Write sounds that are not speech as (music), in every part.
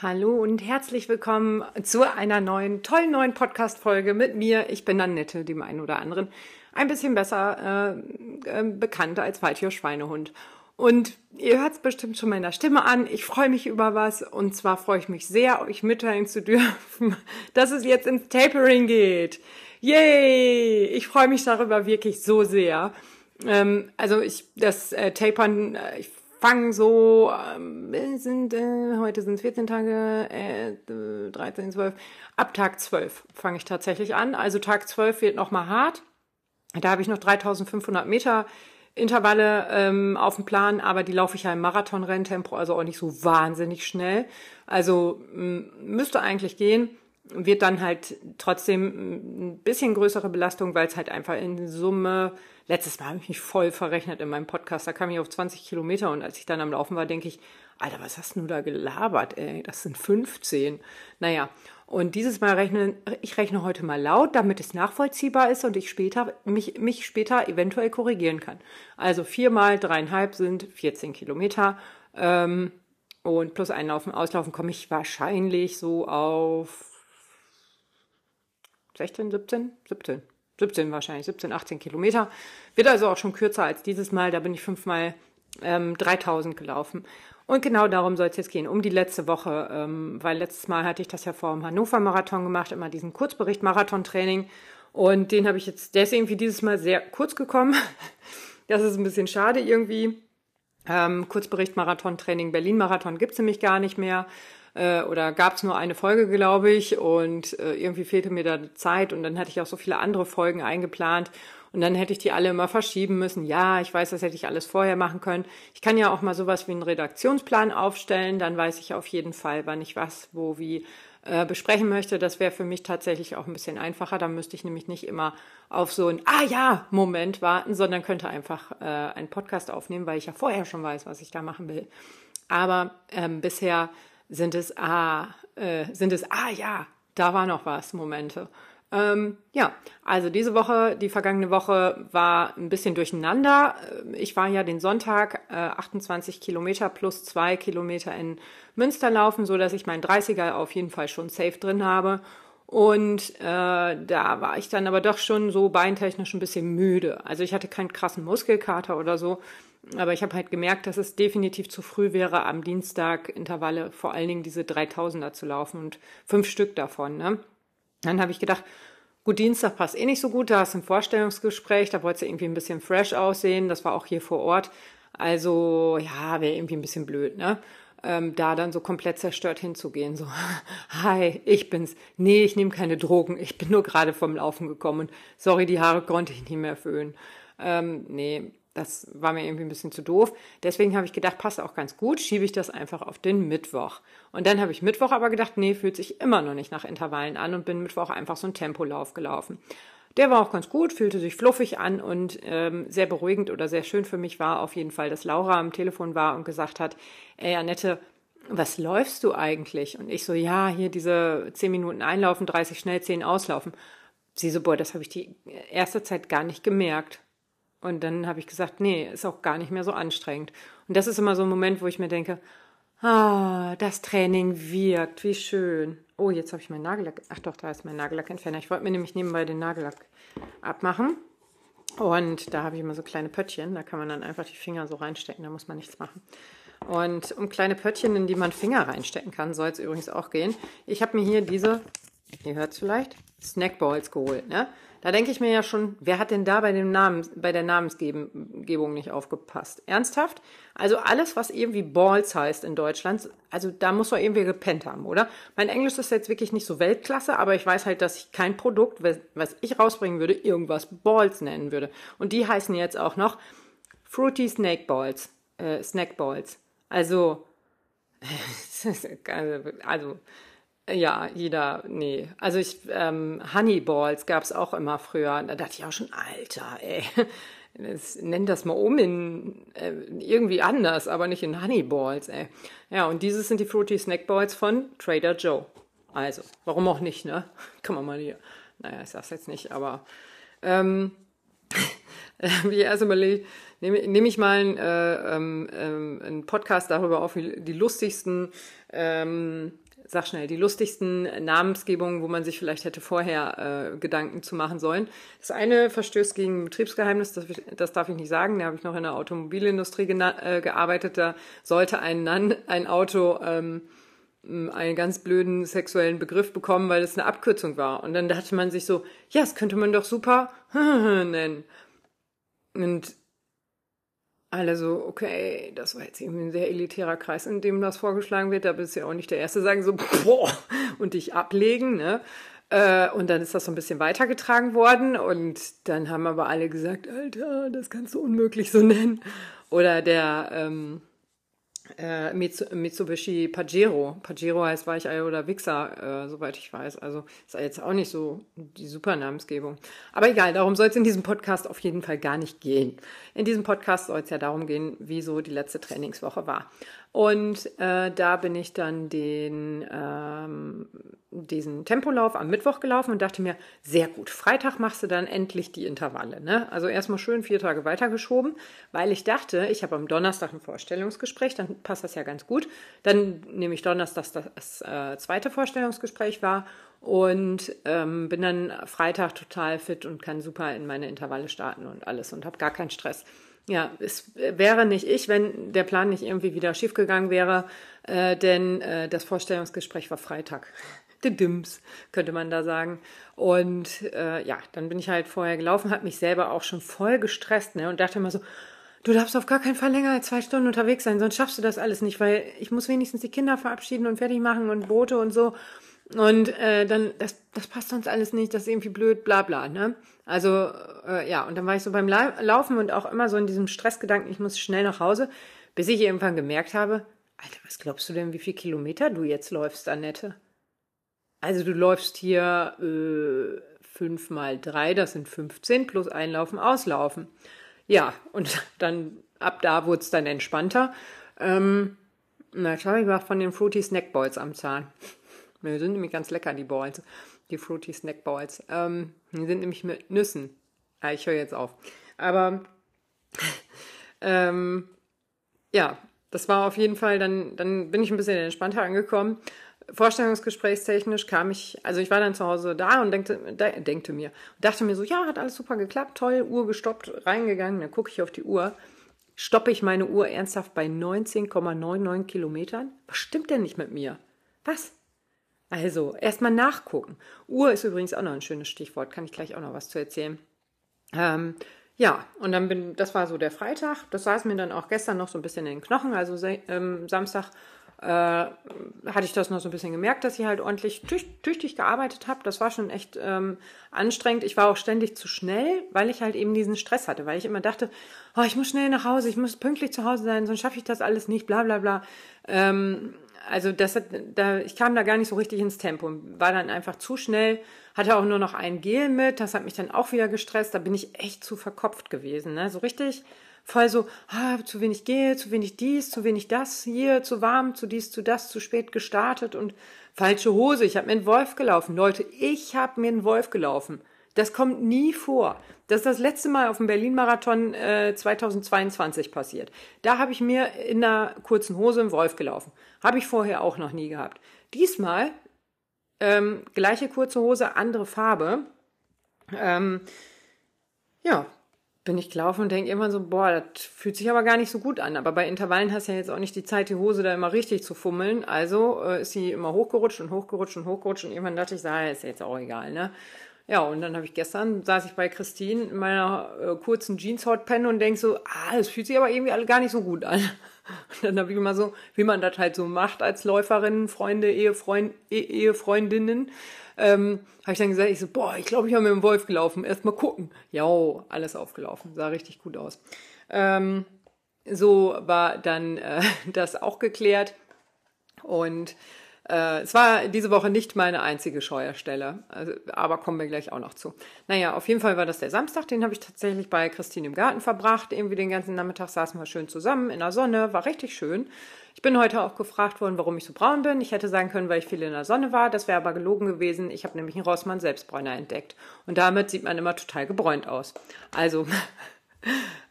Hallo und herzlich willkommen zu einer neuen, tollen neuen Podcast-Folge mit mir. Ich bin Annette, dem einen oder anderen ein bisschen besser äh, äh, bekannt als Waldtier Schweinehund. Und ihr hört es bestimmt schon meiner Stimme an. Ich freue mich über was. Und zwar freue ich mich sehr, euch mitteilen zu dürfen, (laughs) dass es jetzt ins Tapering geht. Yay! Ich freue mich darüber wirklich so sehr. Ähm, also ich, das äh, Tapern, äh, ich fange so, äh, sind, äh, heute sind 14 Tage, äh, 13, 12, ab Tag 12 fange ich tatsächlich an. Also Tag 12 wird nochmal hart. Da habe ich noch 3500 Meter Intervalle ähm, auf dem Plan, aber die laufe ich ja im Marathon-Renntempo, also auch nicht so wahnsinnig schnell. Also müsste eigentlich gehen wird dann halt trotzdem ein bisschen größere Belastung, weil es halt einfach in Summe, letztes Mal habe ich mich voll verrechnet in meinem Podcast, da kam ich auf 20 Kilometer und als ich dann am Laufen war, denke ich, Alter, was hast du da gelabert, ey? Das sind 15. Naja, und dieses Mal rechne, ich rechne heute mal laut, damit es nachvollziehbar ist und ich später, mich, mich später eventuell korrigieren kann. Also vier mal dreieinhalb sind 14 Kilometer. Ähm, und plus Einlaufen, Auslaufen komme ich wahrscheinlich so auf 16, 17, 17, 17 wahrscheinlich, 17, 18 Kilometer. Wird also auch schon kürzer als dieses Mal. Da bin ich fünfmal ähm, 3000 gelaufen. Und genau darum soll es jetzt gehen, um die letzte Woche, ähm, weil letztes Mal hatte ich das ja vor dem Hannover-Marathon gemacht, immer diesen Kurzbericht-Marathon-Training. Und den habe ich jetzt, der ist irgendwie dieses Mal sehr kurz gekommen. (laughs) Das ist ein bisschen schade irgendwie. Ähm, Kurzbericht-Marathon-Training, Berlin-Marathon gibt es nämlich gar nicht mehr äh, oder gab es nur eine Folge, glaube ich, und äh, irgendwie fehlte mir da Zeit und dann hatte ich auch so viele andere Folgen eingeplant und dann hätte ich die alle immer verschieben müssen. Ja, ich weiß, das hätte ich alles vorher machen können. Ich kann ja auch mal sowas wie einen Redaktionsplan aufstellen, dann weiß ich auf jeden Fall, wann ich was, wo, wie äh, besprechen möchte. Das wäre für mich tatsächlich auch ein bisschen einfacher. Da müsste ich nämlich nicht immer auf so ein Ah ja Moment warten, sondern könnte einfach äh, einen Podcast aufnehmen, weil ich ja vorher schon weiß, was ich da machen will. Aber ähm, bisher sind es, ah, äh, sind es, ah ja, da war noch was, Momente. Ähm, ja, also diese Woche, die vergangene Woche war ein bisschen durcheinander. Äh, ich war ja den Sonntag äh, 28 Kilometer plus zwei Kilometer in Münster laufen, so dass ich meinen 30er auf jeden Fall schon safe drin habe. Und äh, da war ich dann aber doch schon so beintechnisch ein bisschen müde. Also ich hatte keinen krassen Muskelkater oder so, aber ich habe halt gemerkt, dass es definitiv zu früh wäre, am Dienstag Intervalle, vor allen Dingen diese 3000er zu laufen und fünf Stück davon. Ne? Dann habe ich gedacht, gut, Dienstag passt eh nicht so gut, da hast du ein Vorstellungsgespräch, da wolltest du irgendwie ein bisschen fresh aussehen, das war auch hier vor Ort. Also ja, wäre irgendwie ein bisschen blöd, ne? Ähm, da dann so komplett zerstört hinzugehen. So, (laughs) hi, ich bin's. Nee, ich nehme keine Drogen. Ich bin nur gerade vom Laufen gekommen und sorry, die Haare konnte ich nicht mehr föhnen. Ähm, nee, das war mir irgendwie ein bisschen zu doof. Deswegen habe ich gedacht, passt auch ganz gut, schiebe ich das einfach auf den Mittwoch. Und dann habe ich Mittwoch aber gedacht, nee, fühlt sich immer noch nicht nach Intervallen an und bin Mittwoch einfach so einen Tempolauf gelaufen. Der war auch ganz gut, fühlte sich fluffig an und ähm, sehr beruhigend oder sehr schön für mich war auf jeden Fall, dass Laura am Telefon war und gesagt hat, ey Annette, was läufst du eigentlich? Und ich so, ja, hier diese 10 Minuten einlaufen, 30 schnell, 10 auslaufen. Sie so, boah, das habe ich die erste Zeit gar nicht gemerkt. Und dann habe ich gesagt, nee, ist auch gar nicht mehr so anstrengend. Und das ist immer so ein Moment, wo ich mir denke, ah, das Training wirkt, wie schön. Oh, jetzt habe ich meinen Nagellack. Ach doch, da ist mein Nagellackentferner. Ich wollte mir nämlich nebenbei den Nagellack abmachen. Und da habe ich immer so kleine Pöttchen. Da kann man dann einfach die Finger so reinstecken. Da muss man nichts machen. Und um kleine Pöttchen, in die man Finger reinstecken kann, soll es übrigens auch gehen. Ich habe mir hier diese, ihr hört es vielleicht, Snackballs geholt. Ne? Da denke ich mir ja schon, wer hat denn da bei, dem Namen, bei der Namensgebung nicht aufgepasst? Ernsthaft? Also alles, was irgendwie Balls heißt in Deutschland, also da muss man irgendwie gepennt haben, oder? Mein Englisch ist jetzt wirklich nicht so Weltklasse, aber ich weiß halt, dass ich kein Produkt, was ich rausbringen würde, irgendwas Balls nennen würde. Und die heißen jetzt auch noch Fruity Snake Balls, äh, Snack Balls. Also, (laughs) also ja, jeder, nee. Also ich, ähm, Honeyballs gab es auch immer früher. Da dachte ich auch schon, Alter, ey. Das, nenn das mal um in äh, irgendwie anders, aber nicht in Honeyballs, ey. Ja, und dieses sind die Fruity Snack Balls von Trader Joe. Also, warum auch nicht, ne? (laughs) Kann man mal hier. Naja, ich sag's jetzt nicht, aber ähm, (laughs) wie erst überlegt, nehme nehm ich mal einen, äh, ähm, ähm, Podcast darüber auf, wie die lustigsten ähm, sag schnell, die lustigsten Namensgebungen, wo man sich vielleicht hätte vorher äh, Gedanken zu machen sollen. Das eine verstößt gegen Betriebsgeheimnis, das, das darf ich nicht sagen. Da habe ich noch in der Automobilindustrie äh, gearbeitet. Da sollte ein, ein Auto ähm, einen ganz blöden sexuellen Begriff bekommen, weil es eine Abkürzung war. Und dann dachte man sich so, ja, das könnte man doch super (laughs) nennen. Und alle so, okay, das war jetzt irgendwie ein sehr elitärer Kreis, in dem das vorgeschlagen wird. Da bist du ja auch nicht der Erste, sagen so, boah, und dich ablegen, ne? Äh, und dann ist das so ein bisschen weitergetragen worden und dann haben aber alle gesagt, Alter, das kannst du unmöglich so nennen. Oder der, ähm, äh, Mitsubishi Pajero. Pajero heißt Weichei oder Wichser, äh, soweit ich weiß. Also ist jetzt auch nicht so die super Namensgebung. Aber egal, darum soll es in diesem Podcast auf jeden Fall gar nicht gehen. In diesem Podcast soll es ja darum gehen, wie so die letzte Trainingswoche war. Und äh, da bin ich dann den, ähm, diesen Tempolauf am Mittwoch gelaufen und dachte mir, sehr gut, Freitag machst du dann endlich die Intervalle. Ne? Also erstmal schön vier Tage weitergeschoben, weil ich dachte, ich habe am Donnerstag ein Vorstellungsgespräch, dann passt das ja ganz gut. Dann nehme ich Donnerstag das, das äh, zweite Vorstellungsgespräch war und ähm, bin dann Freitag total fit und kann super in meine Intervalle starten und alles und habe gar keinen Stress. Ja, es wäre nicht ich, wenn der Plan nicht irgendwie wieder schiefgegangen wäre, äh, denn äh, das Vorstellungsgespräch war Freitag. (laughs) Dims, könnte man da sagen. Und äh, ja, dann bin ich halt vorher gelaufen, habe mich selber auch schon voll gestresst ne, und dachte immer so, du darfst auf gar keinen Fall länger als zwei Stunden unterwegs sein, sonst schaffst du das alles nicht, weil ich muss wenigstens die Kinder verabschieden und fertig machen und Boote und so. Und äh, dann, das, das passt sonst alles nicht, das ist irgendwie blöd, bla bla. Ne? Also äh, ja, und dann war ich so beim La Laufen und auch immer so in diesem Stressgedanken, ich muss schnell nach Hause, bis ich irgendwann gemerkt habe, Alter, was glaubst du denn, wie viel Kilometer du jetzt läufst, Annette? Also du läufst hier äh, 5 mal 3, das sind 15, plus Einlaufen, Auslaufen. Ja, und (laughs) dann ab da wurde es dann entspannter. Ähm, na, schau, ich war von den Fruity Snack Balls am Zahn. (laughs) Die sind nämlich ganz lecker, die Balls. Die Fruity Snack Balls. Ähm, die sind nämlich mit Nüssen. Ja, ich höre jetzt auf. Aber (laughs) ähm, ja, das war auf jeden Fall, dann, dann bin ich ein bisschen entspannter angekommen. Vorstellungsgesprächstechnisch kam ich, also ich war dann zu Hause da und denkte, denkte mir, dachte mir so, ja, hat alles super geklappt, toll, Uhr gestoppt, reingegangen, dann gucke ich auf die Uhr, stoppe ich meine Uhr ernsthaft bei 19,99 Kilometern? Was stimmt denn nicht mit mir? Was? Also, erstmal nachgucken. Uhr ist übrigens auch noch ein schönes Stichwort, kann ich gleich auch noch was zu erzählen. Ähm, ja, und dann bin, das war so der Freitag. Das saß mir dann auch gestern noch so ein bisschen in den Knochen. Also ähm, Samstag äh, hatte ich das noch so ein bisschen gemerkt, dass ich halt ordentlich tüch tüchtig gearbeitet habe. Das war schon echt ähm, anstrengend. Ich war auch ständig zu schnell, weil ich halt eben diesen Stress hatte, weil ich immer dachte, oh, ich muss schnell nach Hause, ich muss pünktlich zu Hause sein, sonst schaffe ich das alles nicht, bla bla bla. Ähm, also das hat, da, ich kam da gar nicht so richtig ins Tempo, war dann einfach zu schnell, hatte auch nur noch ein Gel mit, das hat mich dann auch wieder gestresst, da bin ich echt zu verkopft gewesen, ne? so richtig voll so, ah, zu wenig Gel, zu wenig dies, zu wenig das, hier, zu warm, zu dies, zu das, zu spät gestartet und falsche Hose, ich habe mir einen Wolf gelaufen. Leute, ich habe mir einen Wolf gelaufen. Das kommt nie vor. Das ist das letzte Mal auf dem Berlin-Marathon äh, 2022 passiert. Da habe ich mir in einer kurzen Hose einen Wolf gelaufen. Habe ich vorher auch noch nie gehabt. Diesmal ähm, gleiche kurze Hose, andere Farbe. Ähm, ja, bin ich gelaufen und denke immer so, boah, das fühlt sich aber gar nicht so gut an. Aber bei Intervallen hast du ja jetzt auch nicht die Zeit, die Hose da immer richtig zu fummeln. Also äh, ist sie immer hochgerutscht und hochgerutscht und hochgerutscht und irgendwann dachte ich, so, ist jetzt auch egal, ne? Ja, und dann habe ich gestern, saß ich bei Christine in meiner äh, kurzen Jeans-Hotpenne und denk so, ah, das fühlt sich aber irgendwie alle gar nicht so gut an. (laughs) Und dann habe ich immer so, wie man das halt so macht als Läuferinnen, Freunde, Ehefreund, e Ehefreundinnen, ähm, habe ich dann gesagt, ich so, boah, ich glaube, ich habe mit dem Wolf gelaufen. Erst mal gucken. Ja, alles aufgelaufen. Sah richtig gut aus. Ähm, so war dann äh, (laughs) das auch geklärt. Und äh, es war diese Woche nicht meine einzige Scheuerstelle, also, aber kommen wir gleich auch noch zu. Naja, auf jeden Fall war das der Samstag, den habe ich tatsächlich bei Christine im Garten verbracht. Irgendwie den ganzen Nachmittag saßen wir schön zusammen in der Sonne, war richtig schön. Ich bin heute auch gefragt worden, warum ich so braun bin. Ich hätte sagen können, weil ich viel in der Sonne war. Das wäre aber gelogen gewesen. Ich habe nämlich einen Rossmann Selbstbräuner entdeckt. Und damit sieht man immer total gebräunt aus. Also (laughs)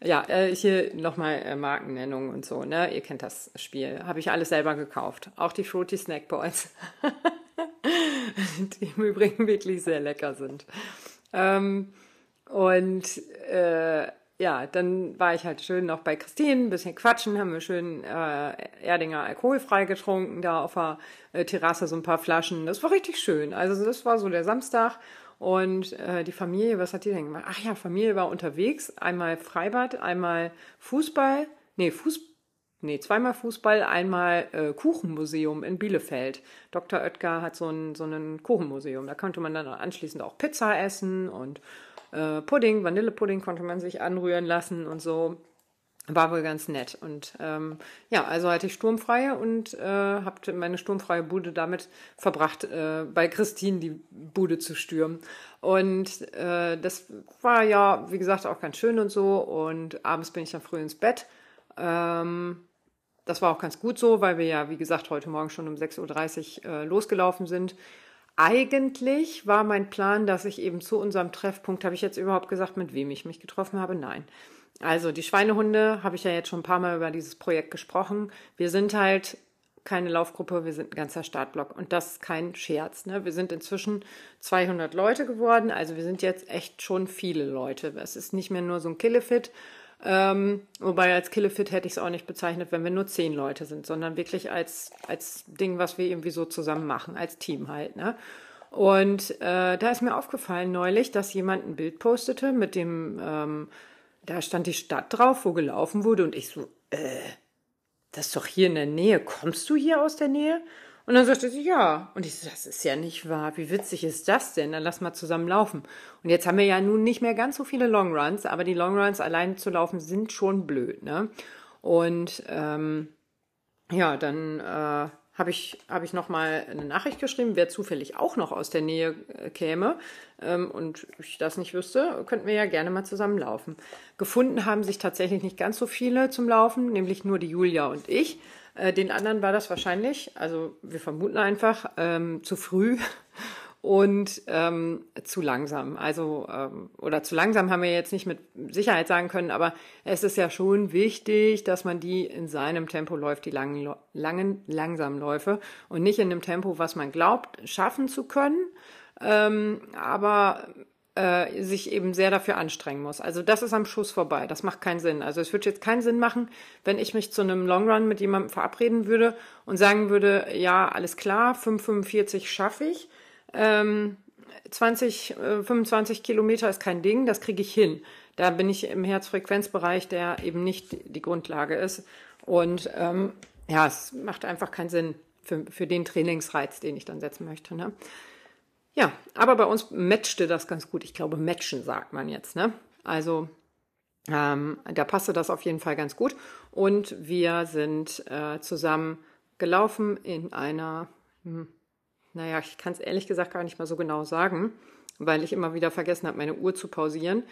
ja, äh, hier nochmal äh, Markennennung und so, ne? Ihr kennt das Spiel. Habe ich alles selber gekauft. Auch die Fruity Snack Boys. (laughs) die im Übrigen wirklich sehr lecker sind. Ähm, und äh, ja, dann war ich halt schön noch bei Christine, ein bisschen quatschen, haben wir schön äh, Erdinger alkoholfrei getrunken, da auf der äh, Terrasse so ein paar Flaschen. Das war richtig schön. Also das war so der Samstag. Und äh, die Familie, was hat die denn gemacht? Ach ja, Familie war unterwegs. Einmal Freibad, einmal Fußball. Nee, Fuß, nee, zweimal Fußball, einmal äh, Kuchenmuseum in Bielefeld. Dr. Oetker hat so ein, so ein Kuchenmuseum. Da konnte man dann anschließend auch Pizza essen und äh, Pudding, Vanillepudding konnte man sich anrühren lassen und so. War wohl ganz nett. Und ähm, ja, also hatte ich sturmfreie und äh, habe meine sturmfreie Bude damit verbracht, äh, bei Christine die Bude zu stürmen. Und äh, das war ja, wie gesagt, auch ganz schön und so. Und abends bin ich dann früh ins Bett. Ähm, das war auch ganz gut so, weil wir ja, wie gesagt, heute Morgen schon um 6.30 Uhr äh, losgelaufen sind. Eigentlich war mein Plan, dass ich eben zu unserem Treffpunkt, habe ich jetzt überhaupt gesagt, mit wem ich mich getroffen habe? Nein. Also die Schweinehunde, habe ich ja jetzt schon ein paar Mal über dieses Projekt gesprochen. Wir sind halt keine Laufgruppe, wir sind ein ganzer Startblock und das ist kein Scherz. Ne? Wir sind inzwischen 200 Leute geworden, also wir sind jetzt echt schon viele Leute. Es ist nicht mehr nur so ein Killefit, ähm, wobei als Killefit hätte ich es auch nicht bezeichnet, wenn wir nur 10 Leute sind, sondern wirklich als, als Ding, was wir irgendwie so zusammen machen, als Team halt. Ne? Und äh, da ist mir aufgefallen neulich, dass jemand ein Bild postete mit dem ähm, da stand die Stadt drauf, wo gelaufen wurde und ich so, äh, das ist doch hier in der Nähe. Kommst du hier aus der Nähe? Und dann sagte sie, ja. Und ich so, das ist ja nicht wahr. Wie witzig ist das denn? Dann lass mal zusammen laufen. Und jetzt haben wir ja nun nicht mehr ganz so viele Longruns, aber die Longruns allein zu laufen sind schon blöd, ne? Und ähm, ja, dann äh, habe ich, hab ich nochmal eine Nachricht geschrieben, wer zufällig auch noch aus der Nähe äh, käme ähm, und ich das nicht wüsste, könnten wir ja gerne mal zusammen laufen. Gefunden haben sich tatsächlich nicht ganz so viele zum Laufen, nämlich nur die Julia und ich. Äh, den anderen war das wahrscheinlich, also wir vermuten einfach, ähm, zu früh und ähm, zu langsam. Also, ähm, oder zu langsam haben wir jetzt nicht mit Sicherheit sagen können, aber es ist ja schon wichtig, dass man die in seinem Tempo läuft, die langen, langen langsamen Läufe und nicht in dem Tempo, was man glaubt, schaffen zu können, ähm, aber äh, sich eben sehr dafür anstrengen muss. Also das ist am Schuss vorbei. Das macht keinen Sinn. Also es würde jetzt keinen Sinn machen, wenn ich mich zu einem Long Run mit jemandem verabreden würde und sagen würde, ja, alles klar, 5,45 schaffe ich ähm, 20, äh, 25 Kilometer ist kein Ding, das kriege ich hin. Da bin ich im Herzfrequenzbereich, der eben nicht die Grundlage ist. Und ähm, ja, es macht einfach keinen Sinn für, für den Trainingsreiz, den ich dann setzen möchte. Ne? Ja, aber bei uns matchte das ganz gut. Ich glaube, matchen sagt man jetzt. Ne? Also ähm, da passte das auf jeden Fall ganz gut. Und wir sind äh, zusammen gelaufen in einer, hm, naja, ich kann es ehrlich gesagt gar nicht mal so genau sagen, weil ich immer wieder vergessen habe, meine Uhr zu pausieren.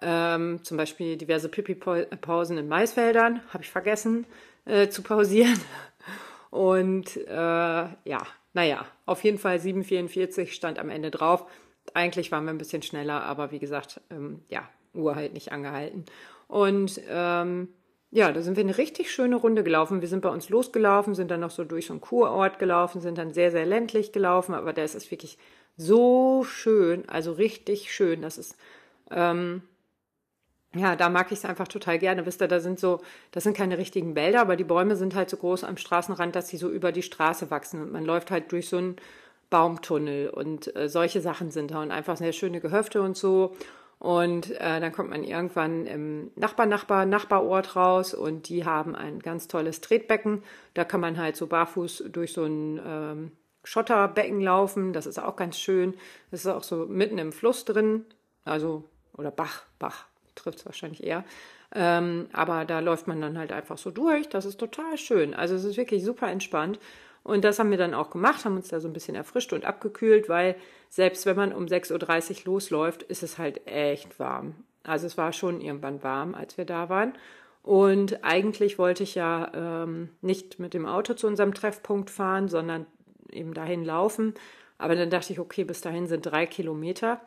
Ähm, zum Beispiel diverse Pipi-Pausen in Maisfeldern habe ich vergessen äh, zu pausieren. (laughs) Und äh, ja, naja, auf jeden Fall 7,44 stand am Ende drauf. Eigentlich waren wir ein bisschen schneller, aber wie gesagt, ähm, ja, Uhr halt nicht angehalten. Und ähm, ja, da sind wir eine richtig schöne Runde gelaufen. Wir sind bei uns losgelaufen, sind dann noch so durch so einen Kurort gelaufen, sind dann sehr, sehr ländlich gelaufen, aber da ist es wirklich so schön, also richtig schön. Das ist, ähm, ja, da mag ich es einfach total gerne. Wisst ihr, da sind so, das sind keine richtigen Wälder, aber die Bäume sind halt so groß am Straßenrand, dass sie so über die Straße wachsen und man läuft halt durch so einen Baumtunnel und äh, solche Sachen sind da und einfach sehr schöne Gehöfte und so. Und äh, dann kommt man irgendwann im Nachbar-Nachbar-Nachbarort raus und die haben ein ganz tolles Tretbecken. Da kann man halt so barfuß durch so ein ähm, Schotterbecken laufen. Das ist auch ganz schön. Das ist auch so mitten im Fluss drin. Also, oder Bach, Bach trifft es wahrscheinlich eher. Ähm, aber da läuft man dann halt einfach so durch. Das ist total schön. Also es ist wirklich super entspannt. Und das haben wir dann auch gemacht, haben uns da so ein bisschen erfrischt und abgekühlt, weil selbst wenn man um 6.30 Uhr losläuft, ist es halt echt warm. Also es war schon irgendwann warm, als wir da waren. Und eigentlich wollte ich ja ähm, nicht mit dem Auto zu unserem Treffpunkt fahren, sondern eben dahin laufen. Aber dann dachte ich, okay, bis dahin sind drei Kilometer.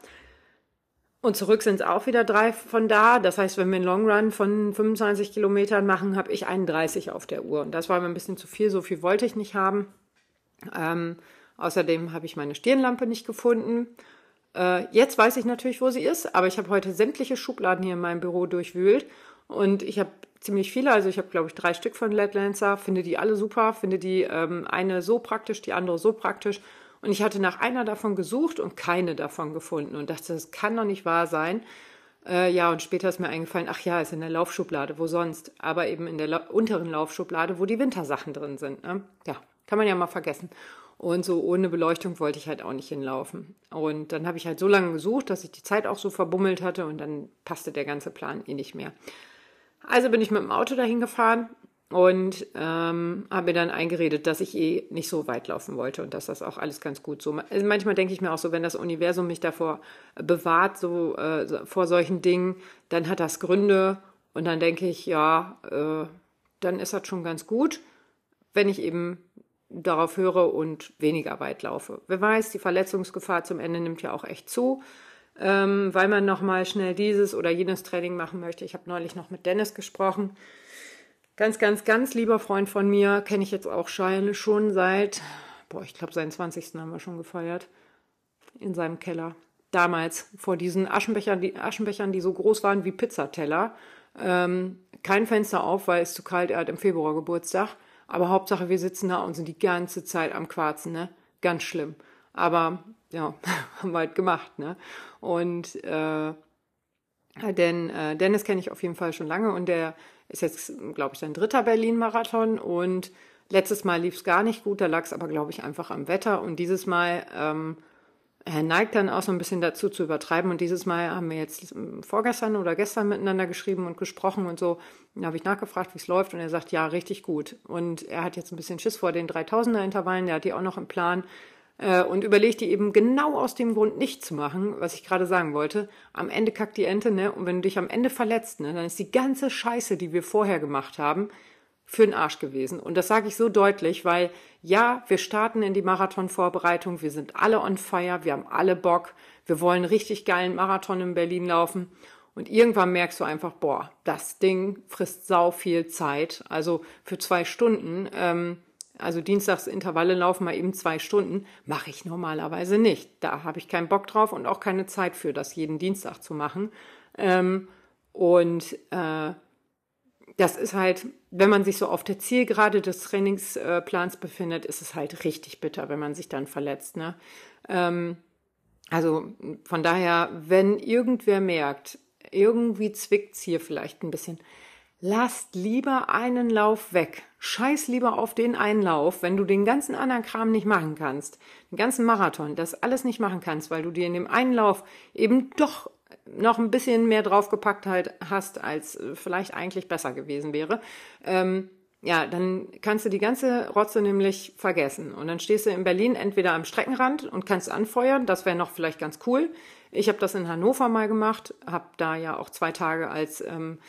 Und zurück sind es auch wieder drei von da. Das heißt, wenn wir einen Long Run von 25 Kilometern machen, habe ich 31 auf der Uhr. Und das war mir ein bisschen zu viel. So viel wollte ich nicht haben. Ähm, außerdem habe ich meine Stirnlampe nicht gefunden. Äh, jetzt weiß ich natürlich, wo sie ist, aber ich habe heute sämtliche Schubladen hier in meinem Büro durchwühlt und ich habe ziemlich viele, also ich habe glaube ich drei Stück von Led Lancer, finde die alle super, finde die ähm, eine so praktisch, die andere so praktisch und ich hatte nach einer davon gesucht und keine davon gefunden und dachte, das kann doch nicht wahr sein. Äh, ja, und später ist mir eingefallen, ach ja, ist in der Laufschublade, wo sonst? Aber eben in der La unteren Laufschublade, wo die Wintersachen drin sind. Ne? Ja, kann man ja mal vergessen. Und so ohne Beleuchtung wollte ich halt auch nicht hinlaufen. Und dann habe ich halt so lange gesucht, dass ich die Zeit auch so verbummelt hatte und dann passte der ganze Plan eh nicht mehr. Also bin ich mit dem Auto dahin gefahren und ähm, habe mir dann eingeredet, dass ich eh nicht so weit laufen wollte und dass das auch alles ganz gut so. Also manchmal denke ich mir auch so, wenn das Universum mich davor bewahrt, so äh, vor solchen Dingen, dann hat das Gründe und dann denke ich, ja, äh, dann ist das schon ganz gut, wenn ich eben darauf höre und weniger weit laufe. Wer weiß, die Verletzungsgefahr zum Ende nimmt ja auch echt zu, ähm, weil man nochmal schnell dieses oder jenes Training machen möchte. Ich habe neulich noch mit Dennis gesprochen Ganz, ganz, ganz lieber Freund von mir, kenne ich jetzt auch schon seit, boah, ich glaube, seinen 20. haben wir schon gefeiert. In seinem Keller. Damals, vor diesen Aschenbechern, die, Aschenbechern, die so groß waren wie Pizzateller. Ähm, kein Fenster auf, weil es zu kalt, er hat im Februar Geburtstag. Aber Hauptsache, wir sitzen da und sind die ganze Zeit am Quarzen, ne? Ganz schlimm. Aber ja, (laughs) haben wir halt gemacht, ne? Und äh, denn äh, Dennis kenne ich auf jeden Fall schon lange und der ist jetzt, glaube ich, sein dritter Berlin-Marathon. Und letztes Mal lief es gar nicht gut, da lag es aber, glaube ich, einfach am Wetter. Und dieses Mal ähm, er neigt dann auch so ein bisschen dazu zu übertreiben. Und dieses Mal haben wir jetzt ähm, vorgestern oder gestern miteinander geschrieben und gesprochen und so. Da habe ich nachgefragt, wie es läuft. Und er sagt, ja, richtig gut. Und er hat jetzt ein bisschen Schiss vor den 3000er Intervallen, der hat die auch noch im Plan und überlegt die eben genau aus dem Grund nicht zu machen, was ich gerade sagen wollte. Am Ende kackt die Ente, ne? Und wenn du dich am Ende verletzt, ne, dann ist die ganze Scheiße, die wir vorher gemacht haben, für den Arsch gewesen. Und das sage ich so deutlich, weil ja, wir starten in die Marathonvorbereitung, wir sind alle on fire, wir haben alle Bock, wir wollen richtig geilen Marathon in Berlin laufen. Und irgendwann merkst du einfach, boah, das Ding frisst sau viel Zeit. Also für zwei Stunden ähm, also Dienstagsintervalle laufen mal eben zwei Stunden, mache ich normalerweise nicht. Da habe ich keinen Bock drauf und auch keine Zeit für, das jeden Dienstag zu machen. Ähm, und äh, das ist halt, wenn man sich so auf der Zielgerade des Trainingsplans befindet, ist es halt richtig bitter, wenn man sich dann verletzt. Ne? Ähm, also von daher, wenn irgendwer merkt, irgendwie zwickt's hier vielleicht ein bisschen, lasst lieber einen Lauf weg. Scheiß lieber auf den einen Lauf, wenn du den ganzen anderen Kram nicht machen kannst. Den ganzen Marathon, das alles nicht machen kannst, weil du dir in dem einen Lauf eben doch noch ein bisschen mehr draufgepackt halt hast, als äh, vielleicht eigentlich besser gewesen wäre. Ähm, ja, dann kannst du die ganze Rotze nämlich vergessen. Und dann stehst du in Berlin entweder am Streckenrand und kannst anfeuern. Das wäre noch vielleicht ganz cool. Ich habe das in Hannover mal gemacht, habe da ja auch zwei Tage als ähm,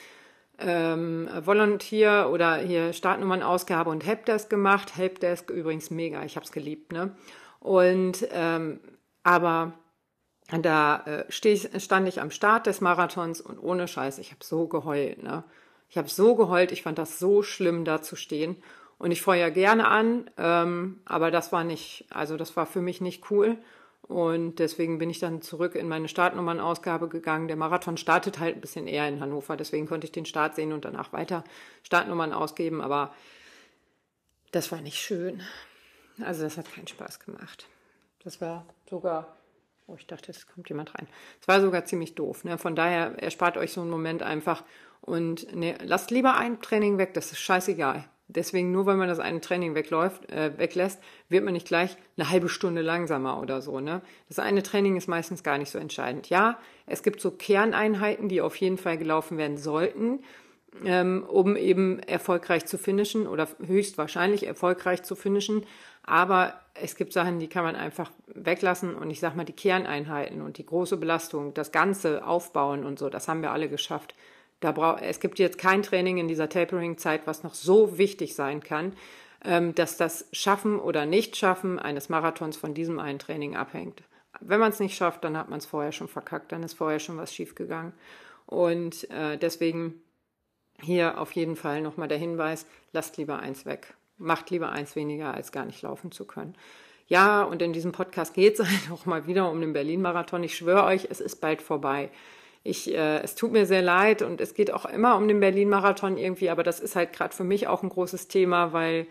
ähm, Volunteer oder hier Startnummernausgabe und Helpdesk gemacht. Helpdesk übrigens mega, ich habe es geliebt. Ne? Und ähm, aber da äh, ich, stand ich am Start des Marathons und ohne Scheiß, ich habe so geheult. Ne? Ich habe so geheult, ich fand das so schlimm, da zu stehen. Und ich feuer gerne an, ähm, aber das war nicht, also das war für mich nicht cool. Und deswegen bin ich dann zurück in meine Startnummernausgabe gegangen. Der Marathon startet halt ein bisschen eher in Hannover, deswegen konnte ich den Start sehen und danach weiter Startnummern ausgeben. Aber das war nicht schön. Also das hat keinen Spaß gemacht. Das war sogar, oh, ich dachte, es kommt jemand rein. Es war sogar ziemlich doof. Ne? Von daher erspart euch so einen Moment einfach und ne, lasst lieber ein Training weg, das ist scheißegal. Deswegen, nur weil man das eine Training wegläuft, äh, weglässt, wird man nicht gleich eine halbe Stunde langsamer oder so. Ne? Das eine Training ist meistens gar nicht so entscheidend. Ja, es gibt so Kerneinheiten, die auf jeden Fall gelaufen werden sollten, ähm, um eben erfolgreich zu finishen oder höchstwahrscheinlich erfolgreich zu finishen. Aber es gibt Sachen, die kann man einfach weglassen. Und ich sag mal, die Kerneinheiten und die große Belastung, das Ganze aufbauen und so, das haben wir alle geschafft. Da brauch, es gibt jetzt kein Training in dieser Tapering-Zeit, was noch so wichtig sein kann, ähm, dass das Schaffen oder Nicht-Schaffen eines Marathons von diesem einen Training abhängt. wenn man es nicht schafft, dann hat man es vorher schon verkackt, dann ist vorher schon was schiefgegangen. Und äh, deswegen hier auf jeden Fall nochmal der Hinweis, lasst lieber eins weg. Macht lieber eins weniger, als gar nicht laufen zu können. Ja, und in diesem Podcast geht es halt auch (laughs) mal wieder um den Berlin-Marathon. Ich schwöre euch, es ist bald vorbei. Ich, äh, es tut mir sehr leid und es geht auch immer um den Berlin-Marathon irgendwie, aber das ist halt gerade für mich auch ein großes Thema, weil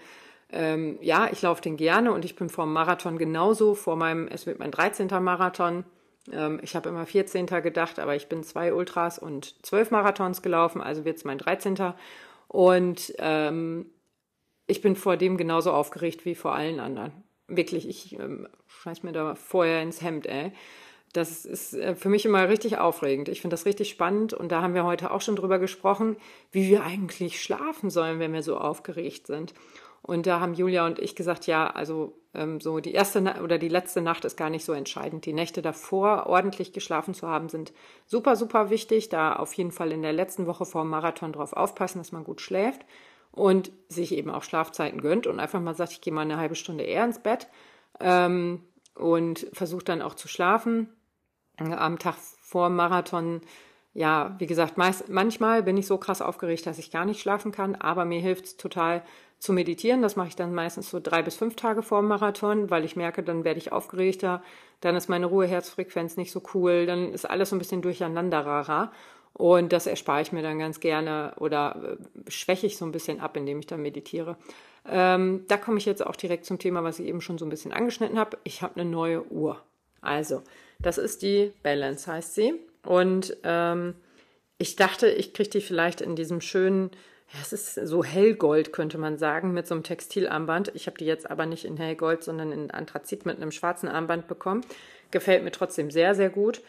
ähm, ja, ich laufe den gerne und ich bin vor dem Marathon genauso, vor meinem, es wird mein 13. Marathon. Ähm, ich habe immer 14. gedacht, aber ich bin zwei Ultras und zwölf Marathons gelaufen, also wird es mein 13. Und ähm, ich bin vor dem genauso aufgeregt wie vor allen anderen. Wirklich, ich ähm, scheiß mir da vorher ins Hemd, ey. Das ist äh, für mich immer richtig aufregend. Ich finde das richtig spannend und da haben wir heute auch schon drüber gesprochen, wie wir eigentlich schlafen sollen, wenn wir so aufgeregt sind. Und da haben Julia und ich gesagt, ja, also ähm, so die erste oder die letzte Nacht ist gar nicht so entscheidend. Die Nächte davor ordentlich geschlafen zu haben, sind super, super wichtig. Da auf jeden Fall in der letzten Woche vor dem Marathon drauf aufpassen, dass man gut schläft und sich eben auch Schlafzeiten gönnt und einfach mal sagt, ich gehe mal eine halbe Stunde eher ins Bett ähm, und versucht dann auch zu schlafen am Tag vor Marathon, ja, wie gesagt, meist, manchmal bin ich so krass aufgeregt, dass ich gar nicht schlafen kann, aber mir hilft es total zu meditieren. Das mache ich dann meistens so drei bis fünf Tage vor dem Marathon, weil ich merke, dann werde ich aufgeregter, dann ist meine Ruheherzfrequenz nicht so cool, dann ist alles so ein bisschen durcheinander rarer. Und das erspare ich mir dann ganz gerne oder äh, schwäche ich so ein bisschen ab, indem ich dann meditiere. Ähm, da komme ich jetzt auch direkt zum Thema, was ich eben schon so ein bisschen angeschnitten habe. Ich habe eine neue Uhr. Also, das ist die Balance, heißt sie. Und ähm, ich dachte, ich kriege die vielleicht in diesem schönen, ja, es ist so hellgold, könnte man sagen, mit so einem Textilarmband. Ich habe die jetzt aber nicht in hellgold, sondern in Anthrazit mit einem schwarzen Armband bekommen. Gefällt mir trotzdem sehr, sehr gut.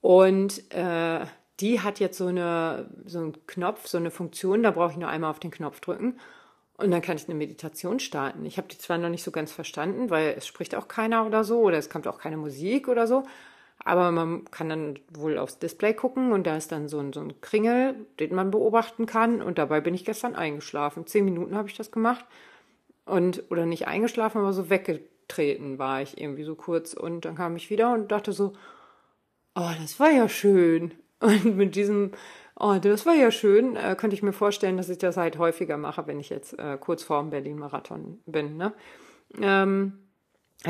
Und äh, die hat jetzt so, eine, so einen Knopf, so eine Funktion, da brauche ich nur einmal auf den Knopf drücken. Und dann kann ich eine Meditation starten. Ich habe die zwar noch nicht so ganz verstanden, weil es spricht auch keiner oder so, oder es kommt auch keine Musik oder so. Aber man kann dann wohl aufs Display gucken und da ist dann so ein, so ein Kringel, den man beobachten kann. Und dabei bin ich gestern eingeschlafen. Zehn Minuten habe ich das gemacht. Und, oder nicht eingeschlafen, aber so weggetreten war ich irgendwie so kurz. Und dann kam ich wieder und dachte so, oh, das war ja schön. (laughs) Und mit diesem, oh, das war ja schön, äh, könnte ich mir vorstellen, dass ich das halt häufiger mache, wenn ich jetzt äh, kurz vor dem Berlin-Marathon bin. Ne? Ähm,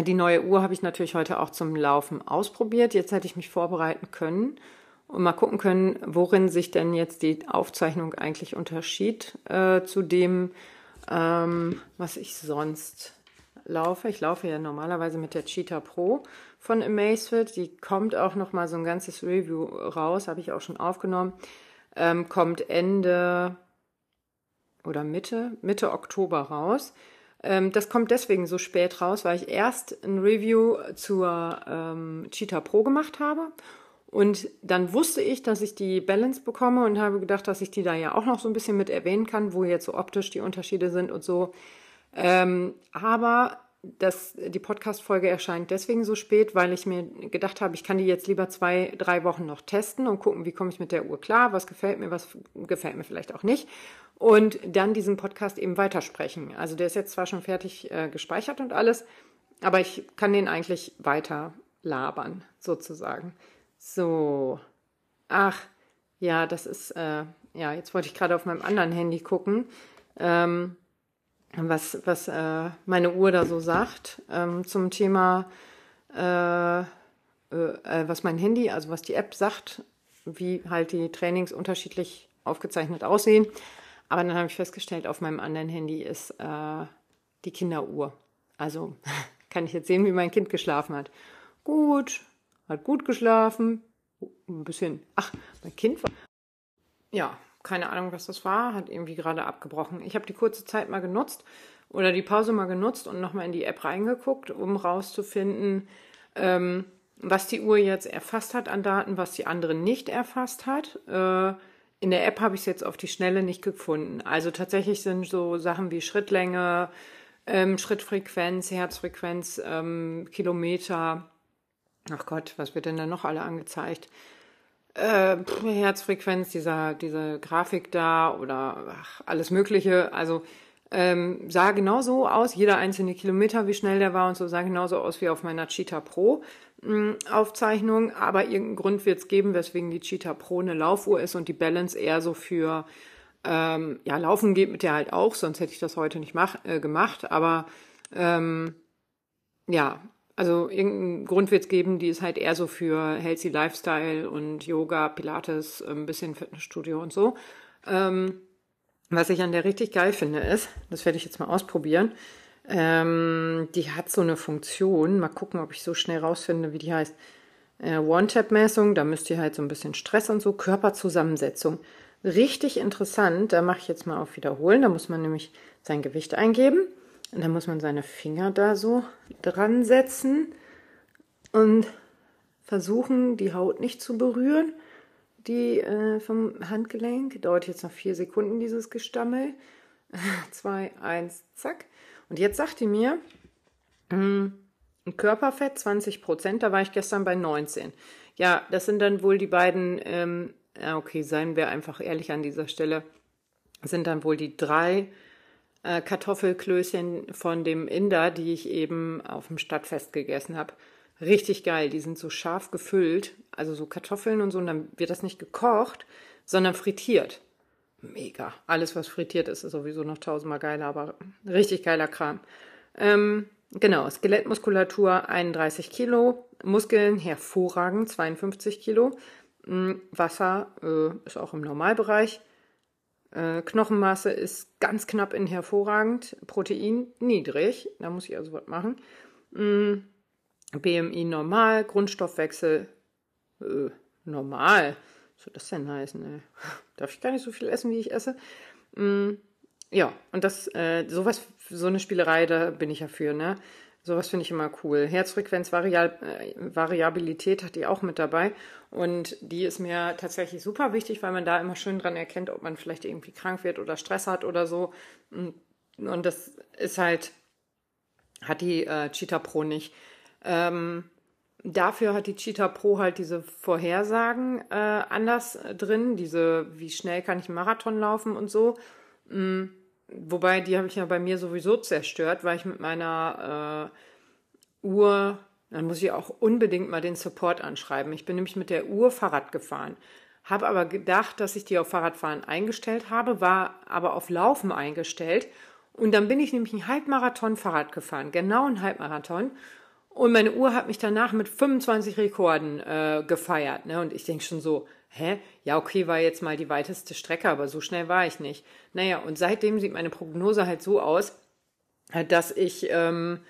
die neue Uhr habe ich natürlich heute auch zum Laufen ausprobiert. Jetzt hätte ich mich vorbereiten können und mal gucken können, worin sich denn jetzt die Aufzeichnung eigentlich unterschied äh, zu dem, ähm, was ich sonst laufe. Ich laufe ja normalerweise mit der Cheetah Pro von Amazfit. Die kommt auch noch mal so ein ganzes Review raus, habe ich auch schon aufgenommen. Ähm, kommt Ende oder Mitte, Mitte Oktober raus. Ähm, das kommt deswegen so spät raus, weil ich erst ein Review zur ähm, Cheetah Pro gemacht habe. Und dann wusste ich, dass ich die Balance bekomme und habe gedacht, dass ich die da ja auch noch so ein bisschen mit erwähnen kann, wo jetzt so optisch die Unterschiede sind und so. Ähm, aber das, die Podcast-Folge erscheint deswegen so spät, weil ich mir gedacht habe, ich kann die jetzt lieber zwei, drei Wochen noch testen und gucken, wie komme ich mit der Uhr klar, was gefällt mir, was gefällt mir vielleicht auch nicht. Und dann diesen Podcast eben weitersprechen. Also der ist jetzt zwar schon fertig äh, gespeichert und alles, aber ich kann den eigentlich weiter labern, sozusagen. So. Ach, ja, das ist, äh, ja, jetzt wollte ich gerade auf meinem anderen Handy gucken. Ähm, was, was äh, meine Uhr da so sagt ähm, zum Thema, äh, äh, äh, was mein Handy, also was die App sagt, wie halt die Trainings unterschiedlich aufgezeichnet aussehen. Aber dann habe ich festgestellt, auf meinem anderen Handy ist äh, die Kinderuhr. Also (laughs) kann ich jetzt sehen, wie mein Kind geschlafen hat. Gut, hat gut geschlafen. Ein bisschen. Ach, mein Kind war. Ja, keine Ahnung, was das war, hat irgendwie gerade abgebrochen. Ich habe die kurze Zeit mal genutzt oder die Pause mal genutzt und nochmal in die App reingeguckt, um rauszufinden, ähm, was die Uhr jetzt erfasst hat an Daten, was die andere nicht erfasst hat. Äh, in der App habe ich es jetzt auf die Schnelle nicht gefunden. Also tatsächlich sind so Sachen wie Schrittlänge, ähm, Schrittfrequenz, Herzfrequenz, ähm, Kilometer. Ach Gott, was wird denn da noch alle angezeigt? äh, Herzfrequenz, dieser, diese Grafik da oder ach, alles Mögliche. Also ähm, sah genauso aus, jeder einzelne Kilometer, wie schnell der war und so, sah genauso aus wie auf meiner Cheetah Pro mh, mm, Aufzeichnung. Aber irgendeinen Grund wird es geben, weswegen die Cheetah Pro eine Laufuhr ist und die Balance eher so für ähm, ja, Laufen geht mit der halt auch, sonst hätte ich das heute nicht mach, äh, gemacht. Aber ähm, ja, also irgendeinen Grund wird es geben, die ist halt eher so für Healthy Lifestyle und Yoga, Pilates, ein bisschen Fitnessstudio und so. Ähm, was ich an der richtig geil finde ist, das werde ich jetzt mal ausprobieren, ähm, die hat so eine Funktion, mal gucken, ob ich so schnell rausfinde, wie die heißt. Äh, One-Tap-Messung, da müsst ihr halt so ein bisschen Stress und so, Körperzusammensetzung. Richtig interessant, da mache ich jetzt mal auf Wiederholen, da muss man nämlich sein Gewicht eingeben und dann muss man seine Finger da so dran setzen und versuchen, die Haut nicht zu berühren, die äh, vom Handgelenk. Dauert jetzt noch vier Sekunden, dieses Gestammel. (laughs) Zwei, eins, zack. Und jetzt sagt die mir, mh, hm, Körperfett 20 Prozent, da war ich gestern bei 19. Ja, das sind dann wohl die beiden ähm, okay, seien wir einfach ehrlich an dieser Stelle, sind dann wohl die drei äh, Kartoffelklößchen von dem Inder, die ich eben auf dem Stadtfest gegessen habe. Richtig geil, die sind so scharf gefüllt, also so Kartoffeln und so, und dann wird das nicht gekocht, sondern frittiert. Mega. Alles, was frittiert ist, ist sowieso noch tausendmal geiler, aber richtig geiler Kram. Ähm, genau, Skelettmuskulatur 31 Kilo, Muskeln hervorragend 52 Kilo. Hm, Wasser äh, ist auch im Normalbereich. Äh, Knochenmasse ist ganz knapp in hervorragend. Protein niedrig. Da muss ich also was machen. Mhm. BMI normal. Grundstoffwechsel äh, normal. Was soll das denn heißen? Ey? (laughs) Darf ich gar nicht so viel essen, wie ich esse? Mhm. Ja, und das, äh, sowas, so eine Spielerei, da bin ich ja für, ne? Sowas finde ich immer cool. Herzfrequenzvariabilität hat die auch mit dabei. Und die ist mir tatsächlich super wichtig, weil man da immer schön dran erkennt, ob man vielleicht irgendwie krank wird oder Stress hat oder so. Und das ist halt, hat die äh, Cheetah Pro nicht. Ähm, dafür hat die Cheetah Pro halt diese Vorhersagen äh, anders drin. Diese, wie schnell kann ich einen Marathon laufen und so. Mhm Wobei, die habe ich ja bei mir sowieso zerstört, weil ich mit meiner äh, Uhr, dann muss ich auch unbedingt mal den Support anschreiben. Ich bin nämlich mit der Uhr Fahrrad gefahren. Habe aber gedacht, dass ich die auf Fahrradfahren eingestellt habe, war aber auf Laufen eingestellt. Und dann bin ich nämlich einen Halbmarathon Fahrrad gefahren, genau einen Halbmarathon. Und meine Uhr hat mich danach mit 25 Rekorden äh, gefeiert. Ne? Und ich denke schon so, hä? Ja, okay, war jetzt mal die weiteste Strecke, aber so schnell war ich nicht. Naja, und seitdem sieht meine Prognose halt so aus, dass ich ähm,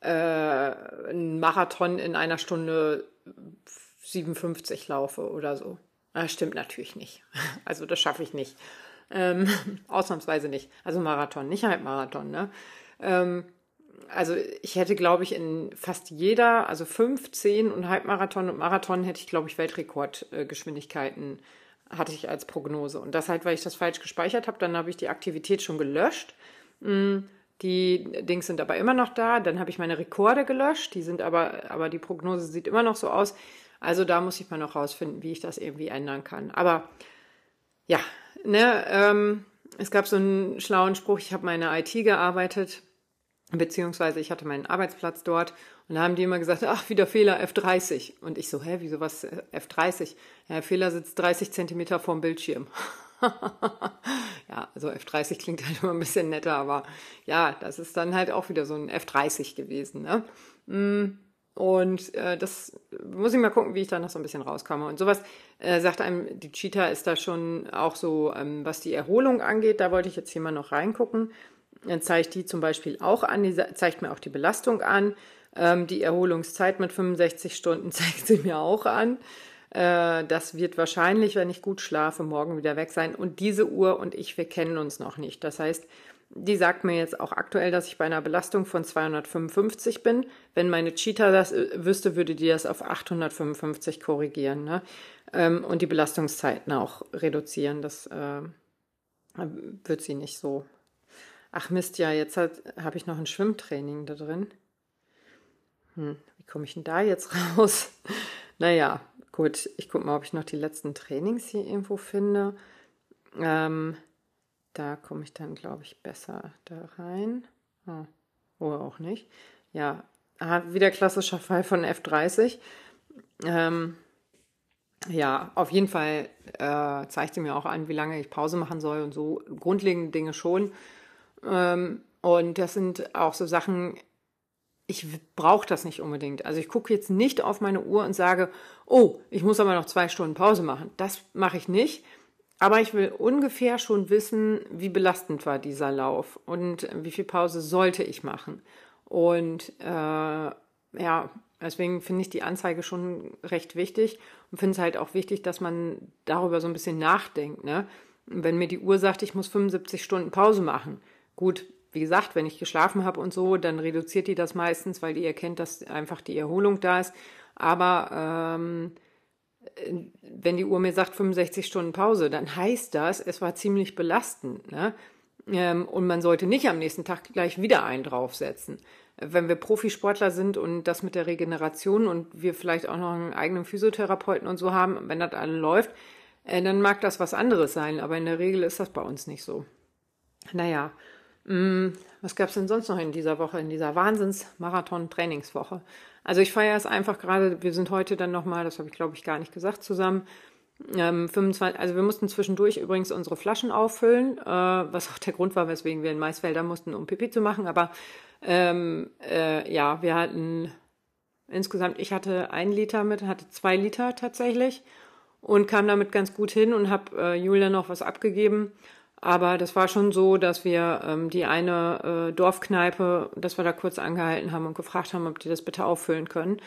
äh, einen Marathon in einer Stunde 57 laufe oder so. Das stimmt natürlich nicht. (laughs) Also das schaffe ich nicht. Ähm, (laughs) ausnahmsweise nicht. Also Marathon, nicht Halbmarathon. Ne? Ähm, also ich hätte, glaube ich, in fast jeder, also fünf, zehn und Halbmarathon und Marathon hätte ich, glaube ich, Weltrekordgeschwindigkeiten hatte ich als Prognose. Und das halt, weil ich das falsch gespeichert habe, dann habe ich die Aktivität schon gelöscht. Mm, die Dings sind aber immer noch da. Dann habe ich meine Rekorde gelöscht. Die sind aber, aber die Prognose sieht immer noch so aus. Also da muss ich mal noch rausfinden, wie ich das irgendwie ändern kann. Aber ja, ne, ähm, es gab so einen schlauen Spruch, ich habe meine IT gearbeitet Beziehungsweise ich hatte meinen Arbeitsplatz dort und da haben die immer gesagt, ach, wieder Fehler F30. Und ich so, hä, wieso was äh, F30? Ja, Fehler sitzt 30 Zentimeter vorm Bildschirm. (laughs) ja, also F30 klingt halt immer ein bisschen netter, aber ja, das ist dann halt auch wieder so ein F30 gewesen. Ne? Mm, und äh, das muss ich mal gucken, wie ich da noch so ein bisschen rauskomme. Und sowas äh, sagt einem, die Cheetah ist da schon auch so, ähm, was die Erholung angeht, da wollte ich jetzt hier mal noch reingucken. Dann zeigt die zum Beispiel auch an, die zeigt mir auch die Belastung an. Ähm, die Erholungszeit mit 65 Stunden (laughs) zeigt sie mir auch an. Äh, das wird wahrscheinlich, wenn ich gut schlafe, morgen wieder weg sein. Und diese Uhr und ich, wir kennen uns noch nicht. Das heißt, die sagt mir jetzt auch aktuell, dass ich bei einer Belastung von 255 bin. Wenn meine Cheetah das äh, wüsste, würde die das auf 855 korrigieren. Ne? Ähm, und die Belastungszeiten auch reduzieren. Das äh, wird sie nicht so Ach Mist, ja, jetzt habe ich noch ein Schwimmtraining da drin. Hm, wie komme ich denn da jetzt (laughs) raus? naja, gut, ich gucke mal, ob ich noch die letzten Trainings hier irgendwo finde. Ähm, da komme ich dann, glaube ich, besser da rein. Oh, oder auch nicht. Ja, wieder klassischer Fall von F30. Ähm, ja, auf jeden Fall äh, zeigt sie mir auch an, wie lange ich Pause machen soll und so grundlegende Dinge schon. Ähm, und das sind auch so Sachen, ich brauche das nicht unbedingt. Also ich gucke jetzt nicht auf meine Uhr und sage, oh, ich muss aber noch zwei Stunden Pause machen. Das mache ich nicht. Aber ich will ungefähr schon wissen, wie belastend war dieser Lauf und wie viel Pause sollte ich machen. Und äh, ja, deswegen finde ich die Anzeige schon recht wichtig und finde es halt auch wichtig, dass man darüber so ein bisschen nachdenkt. Ne? Wenn mir die Uhr sagt, ich muss 75 Stunden Pause machen, gut, wie gesagt, wenn ich geschlafen habe und so, dann reduziert die das meistens, weil die erkennt, dass einfach die Erholung da ist. Aber ähm, wenn die Uhr mir sagt 65 Stunden Pause, dann heißt das, es war ziemlich belastend. Ne? Ähm, und man sollte nicht am nächsten Tag gleich wieder einen draufsetzen. Wenn wir Profisportler sind und das mit der Regeneration und wir vielleicht auch noch einen eigenen Physiotherapeuten und so haben, wenn das alle läuft, äh, dann mag das was anderes sein. Aber in der Regel ist das bei uns nicht so. Naja, was gab es denn sonst noch in dieser Woche, in dieser Wahnsinns-Marathon-Trainingswoche? Also ich feiere es einfach gerade, wir sind heute dann nochmal, das habe ich glaube ich gar nicht gesagt, zusammen. Ähm, 25, also wir mussten zwischendurch übrigens unsere Flaschen auffüllen, äh, was auch der Grund war, weswegen wir in Maisfelder mussten, um Pipi zu machen. Aber ähm, äh, ja, wir hatten insgesamt, ich hatte ein Liter mit, hatte zwei Liter tatsächlich und kam damit ganz gut hin und habe äh, Julia noch was abgegeben. Aber das war schon so, dass wir ähm, die eine äh, Dorfkneipe, dass wir da kurz angehalten haben und gefragt haben, ob die das bitte auffüllen können.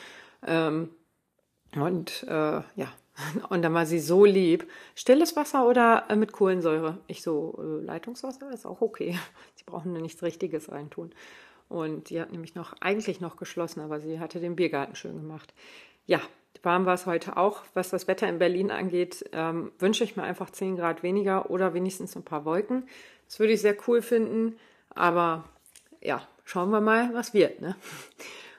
Ähm, und äh, ja, (laughs) und dann war sie so lieb. Stilles Wasser oder äh, mit Kohlensäure? Ich so, äh, Leitungswasser ist auch okay. (laughs) Sie brauchen da nichts Richtiges reintun. Und die hat nämlich noch, eigentlich noch geschlossen, aber sie hatte den Biergarten schön gemacht. Ja, warm war es heute auch. Was das Wetter in Berlin angeht, ähm, wünsche ich mir einfach 10 Grad weniger oder wenigstens ein paar Wolken. Das würde ich sehr cool finden. Aber ja, schauen wir mal, was wird. Ne?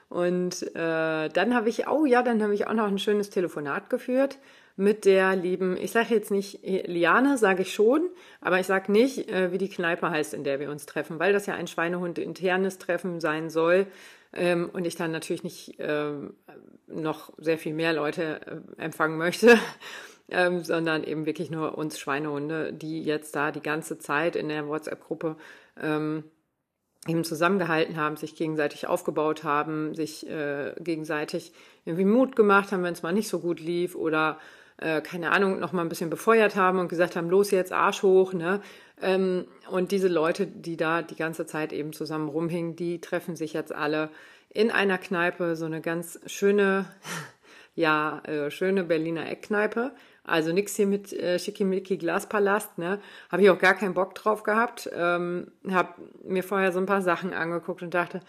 Und äh, dann habe ich, oh ja, dann habe ich auch noch ein schönes Telefonat geführt mit der lieben, ich sage jetzt nicht Liane, sage ich schon, aber ich sage nicht, äh, wie die Kneipe heißt, in der wir uns treffen, weil das ja ein Schweinehund internes Treffen sein soll ähm, und ich dann natürlich nicht ähm, noch sehr viel mehr Leute äh, empfangen möchte. (laughs) Ähm, sondern eben wirklich nur uns Schweinehunde, die jetzt da die ganze Zeit in der WhatsApp-Gruppe ähm, eben zusammengehalten haben, sich gegenseitig aufgebaut haben, sich äh, gegenseitig irgendwie Mut gemacht haben, wenn es mal nicht so gut lief oder äh, keine Ahnung, noch mal ein bisschen befeuert haben und gesagt haben, los jetzt Arsch hoch, ne? Ähm, und diese Leute, die da die ganze Zeit eben zusammen rumhingen, die treffen sich jetzt alle in einer Kneipe, so eine ganz schöne, (laughs) ja, äh, schöne Berliner Eckkneipe. Also nichts hier mit äh, Schickimicki Glaspalast, ne? Habe ich auch gar keinen Bock drauf gehabt. Ähm, habe mir vorher so ein paar Sachen angeguckt und dachte,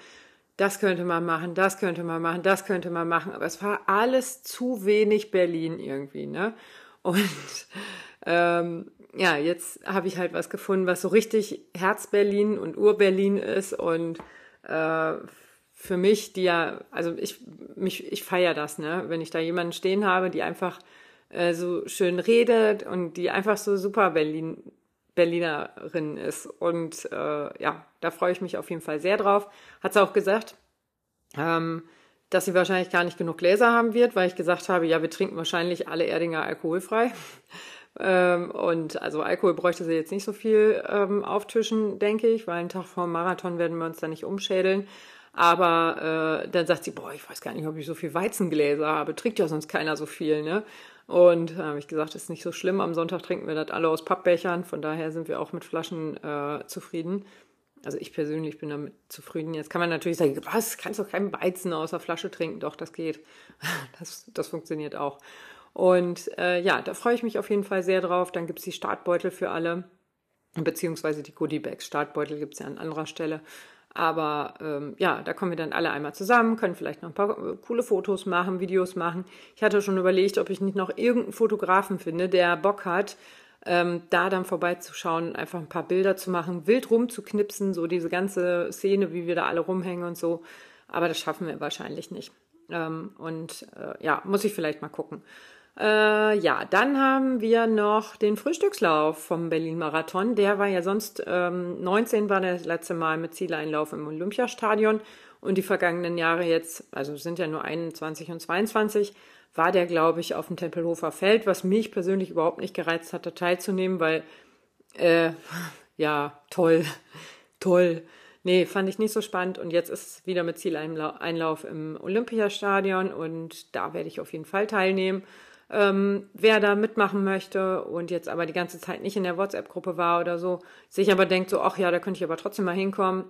das könnte man machen, das könnte man machen, das könnte man machen. Aber es war alles zu wenig Berlin irgendwie, ne? Und ähm, ja, jetzt habe ich halt was gefunden, was so richtig Herz-Berlin und Ur-Berlin ist und äh, für mich, die ja, also ich, mich, ich feiere das, ne? Wenn ich da jemanden stehen habe, die einfach äh, so schön redet und die einfach so super Berlin, Berlinerin ist. Und äh, ja, da freue ich mich auf jeden Fall sehr drauf. Hat sie auch gesagt, ähm, dass sie wahrscheinlich gar nicht genug Gläser haben wird, weil ich gesagt habe, ja, wir trinken wahrscheinlich alle Erdinger alkoholfrei. (laughs) ähm, und also Alkohol bräuchte sie jetzt nicht so viel ähm, auftischen, denke ich, weil einen Tag vor dem Marathon werden wir uns da nicht umschädeln. Aber äh, dann sagt sie, boah, ich weiß gar nicht, ob ich so viel Weizengläser habe. Trinkt ja sonst keiner so viel, ne? Und da äh, habe ich gesagt, ist nicht so schlimm. Am Sonntag trinken wir das alle aus Pappbechern. Von daher sind wir auch mit Flaschen äh, zufrieden. Also ich persönlich bin damit zufrieden. Jetzt kann man natürlich sagen, was, kannst doch keinen Weizen aus der Flasche trinken. Doch, das geht. (laughs) Das, das funktioniert auch. Und äh, ja, da freue ich mich auf jeden Fall sehr drauf. Dann gibt es die Startbeutel für alle, beziehungsweise die Goodiebags. Startbeutel gibt es ja an anderer Stelle. Aber ähm, ja, da kommen wir dann alle einmal zusammen, können vielleicht noch ein paar äh, coole Fotos machen, Videos machen. Ich hatte schon überlegt, ob ich nicht noch irgendeinen Fotografen finde, der Bock hat, ähm, da dann vorbeizuschauen, einfach ein paar Bilder zu machen, wild rumzuknipsen, so diese ganze Szene, wie wir da alle rumhängen und so. Aber das schaffen wir wahrscheinlich nicht. Ähm, und äh, ja, muss ich vielleicht mal gucken. Äh, ja, dann haben wir noch den Frühstückslauf vom Berlin-Marathon. Der war ja sonst, ähm, 19 war das letzte Mal mit Zieleinlauf im Olympiastadion. Und die vergangenen Jahre jetzt, also sind ja nur 21 und 22, war der, glaube ich, auf dem Tempelhofer Feld, was mich persönlich überhaupt nicht gereizt hatte, teilzunehmen, weil, äh, (laughs) ja, toll, (laughs) toll. Nee, fand ich nicht so spannend. Und jetzt ist es wieder mit Zieleinlauf im Olympiastadion und da werde ich auf jeden Fall teilnehmen ähm, wer da mitmachen möchte und jetzt aber die ganze Zeit nicht in der WhatsApp-Gruppe war oder so, sich aber denkt so, ach ja, da könnte ich aber trotzdem mal hinkommen.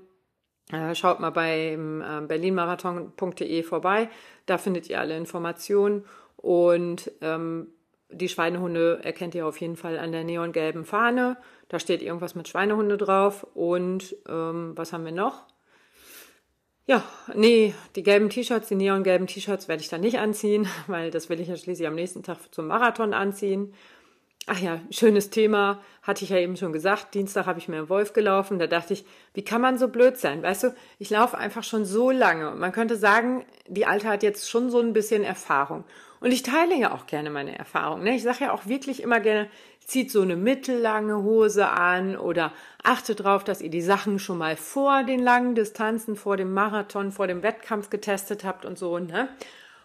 Äh, schaut mal beim äh, berlinmarathon.de vorbei, da findet ihr alle Informationen und ähm, die Schweinehunde erkennt ihr auf jeden Fall an der neongelben Fahne. Da steht irgendwas mit Schweinehunde drauf. Und ähm, was haben wir noch? Ja, nee, die gelben T-Shirts, die neongelben T-Shirts werde ich dann nicht anziehen, (laughs) weil das will ich ja schließlich am nächsten Tag zum Marathon anziehen. Ach ja, schönes Thema, hatte ich ja eben schon gesagt. Dienstag habe ich mir im Wolf gelaufen. Da dachte ich, wie kann man so blöd sein? Weißt du, ich laufe einfach schon so lange. Man könnte sagen, die Alte hat jetzt schon so ein bisschen Erfahrung. Und ich teile ja auch gerne meine Erfahrung. Ne? Ich sage ja auch wirklich immer gerne, zieht so eine mittellange Hose an oder achtet darauf, dass ihr die Sachen schon mal vor den langen Distanzen, vor dem Marathon, vor dem Wettkampf getestet habt und so. Ne?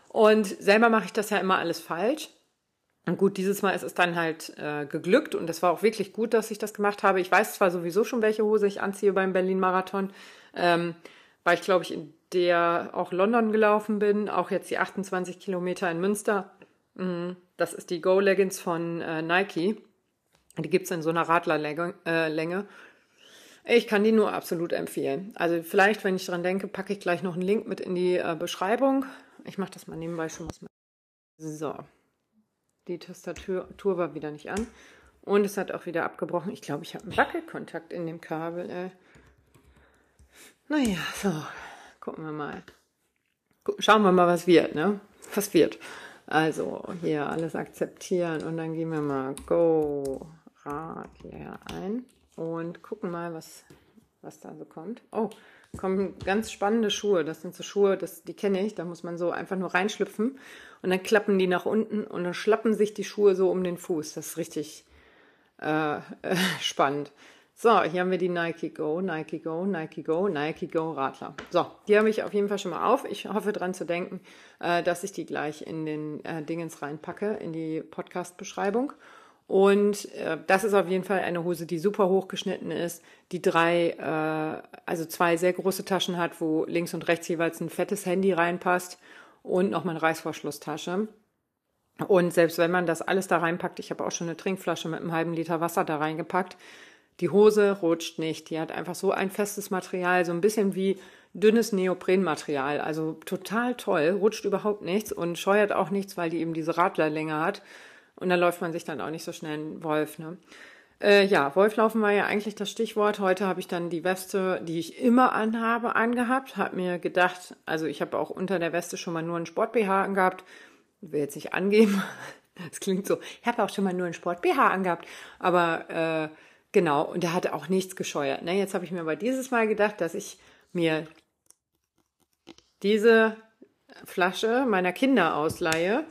Und selber mache ich das ja immer alles falsch. Und gut, dieses Mal ist es dann halt äh, geglückt und es war auch wirklich gut, dass ich das gemacht habe. Ich weiß zwar sowieso schon, welche Hose ich anziehe beim Berlin-Marathon, ähm, weil ich glaube ich in der auch London gelaufen bin, auch jetzt die 28 Kilometer in Münster. Mhm. Das ist die Go Leggings von äh, Nike. Die gibt es in so einer Radlerlänge. Äh, ich kann die nur absolut empfehlen. Also vielleicht, wenn ich dran denke, packe ich gleich noch einen Link mit in die äh, Beschreibung. Ich mache das mal nebenbei schon was mit. So. Die Tastatur war wieder nicht an. Und es hat auch wieder abgebrochen. Ich glaube, ich habe einen Wackelkontakt in dem Kabel. Äh. Naja, so. Gucken wir mal. Schauen wir mal, was wird, ne? Was wird. Also hier alles akzeptieren und dann gehen wir mal Go Radler ein und gucken mal, was, was da so kommt. Oh, kommen ganz spannende Schuhe. Das sind so Schuhe, das, die kenne ich. Da muss man so einfach nur reinschlüpfen und dann klappen die nach unten und dann schlappen sich die Schuhe so um den Fuß. Das ist richtig äh, äh, (laughs) spannend. So, hier haben wir die Nike Go, Nike Go, Nike Go, Nike Go Radler. So, die habe ich auf jeden Fall schon mal auf. Ich hoffe dran zu denken, äh, dass ich die gleich in den äh, Dingens reinpacke, in die Podcast-Beschreibung. Und äh, das ist auf jeden Fall eine Hose, die super hoch geschnitten ist, die drei, äh, also zwei sehr große Taschen hat, wo links und rechts jeweils ein fettes Handy reinpasst und nochmal eine Reißverschlusstasche. Und selbst wenn man das alles da reinpackt, ich habe auch schon eine Trinkflasche mit einem halben Liter Wasser da reingepackt, die Hose rutscht nicht. Die hat einfach so ein festes Material, so ein bisschen wie dünnes Neoprenmaterial. Also total toll, rutscht überhaupt nichts und scheuert auch nichts, weil die eben diese Radlerlänge hat. Und da läuft man sich dann auch nicht so schnell einen Wolf. Ne? Äh, ja, Wolflaufen war ja eigentlich das Stichwort. Heute habe ich dann die Weste, die ich immer anhabe, angehabt. Habe mir gedacht, also ich habe auch unter der Weste schon mal nur einen Sport-BH angehabt. Will jetzt nicht angeben. (laughs) Das klingt so. Ich habe auch schon mal nur einen Sport-BH angehabt. Aber äh, Genau, und der hatte auch nichts gescheuert. Ne? Jetzt habe ich mir aber dieses Mal gedacht, dass ich mir diese Flasche meiner Kinder ausleihe.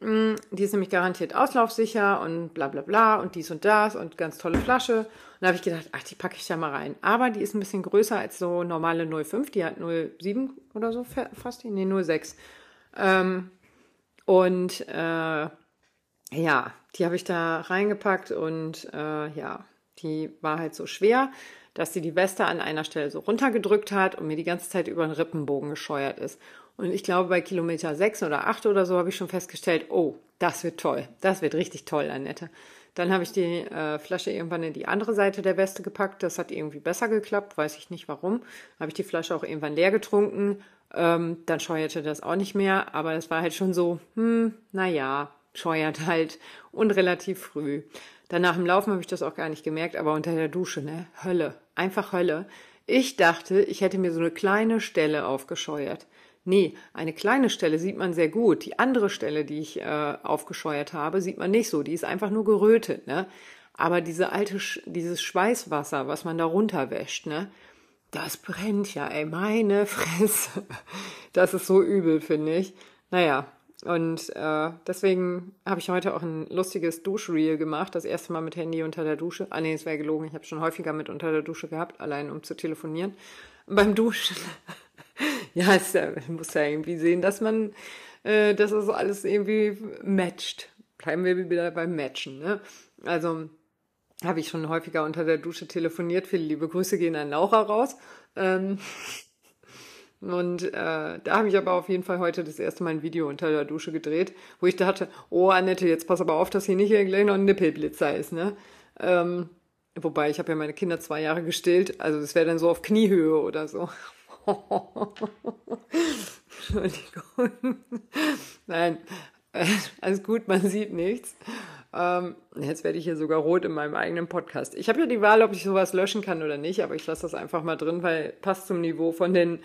Mm, die ist nämlich garantiert auslaufsicher und bla bla bla und dies und das und ganz tolle Flasche. Und da habe ich gedacht, ach, die packe ich da mal rein. Aber die ist ein bisschen größer als so normale 05. Die hat 07 oder so fast, nee, 06. Ähm, und äh, ja, die habe ich da reingepackt und äh, ja, die war halt so schwer, dass sie die Weste an einer Stelle so runtergedrückt hat und mir die ganze Zeit über den Rippenbogen gescheuert ist. Und ich glaube, bei Kilometer sechs oder acht oder so habe ich schon festgestellt, oh, das wird toll. Das wird richtig toll, Annette. Dann habe ich die äh, Flasche irgendwann in die andere Seite der Weste gepackt. Das hat irgendwie besser geklappt, weiß ich nicht warum. Habe ich die Flasche auch irgendwann leer getrunken. Ähm, dann scheuerte das auch nicht mehr. Aber es war halt schon so, hm, naja, scheuert halt und relativ früh. Danach im Laufen habe ich das auch gar nicht gemerkt, aber unter der Dusche, ne? Hölle. Einfach Hölle. Ich dachte, ich hätte mir so eine kleine Stelle aufgescheuert. Nee, eine kleine Stelle sieht man sehr gut. Die andere Stelle, die ich äh, aufgescheuert habe, sieht man nicht so. Die ist einfach nur gerötet, ne? Aber diese alte, dieses Schweißwasser, was man da runterwäscht, ne? Das brennt ja, ey, meine (laughs) Fresse. Das ist so übel, finde ich. Naja, Und äh, deswegen habe ich heute auch ein lustiges Duschreel gemacht. Das erste Mal mit Handy unter der Dusche. Ah nee, es wäre gelogen. Ich habe schon häufiger mit unter der Dusche gehabt, allein um zu telefonieren. (laughs) Beim Duschen. (laughs) ja, es ja, muss ja irgendwie sehen, dass man, äh, dass das alles irgendwie matcht. Bleiben wir wieder beim Matchen. Ne? Also habe ich schon häufiger unter der Dusche telefoniert. Viele liebe Grüße gehen an Laura raus. Ähm, (laughs) und äh, da habe ich aber auf jeden Fall heute das erste Mal ein Video unter der Dusche gedreht, wo ich dachte, oh Annette, jetzt pass aber auf, dass hier nicht gleich noch ein Nippelblitzer ist, ne? Ähm, wobei, ich habe ja meine Kinder zwei Jahre gestillt, also das wäre dann so auf Kniehöhe oder so. (laughs) Entschuldigung. Nein, äh, alles gut, man sieht nichts. Ähm, jetzt werde ich hier sogar rot in meinem eigenen Podcast. Ich habe ja die Wahl, ob ich sowas löschen kann oder nicht, aber ich lasse das einfach mal drin, weil passt zum Niveau von den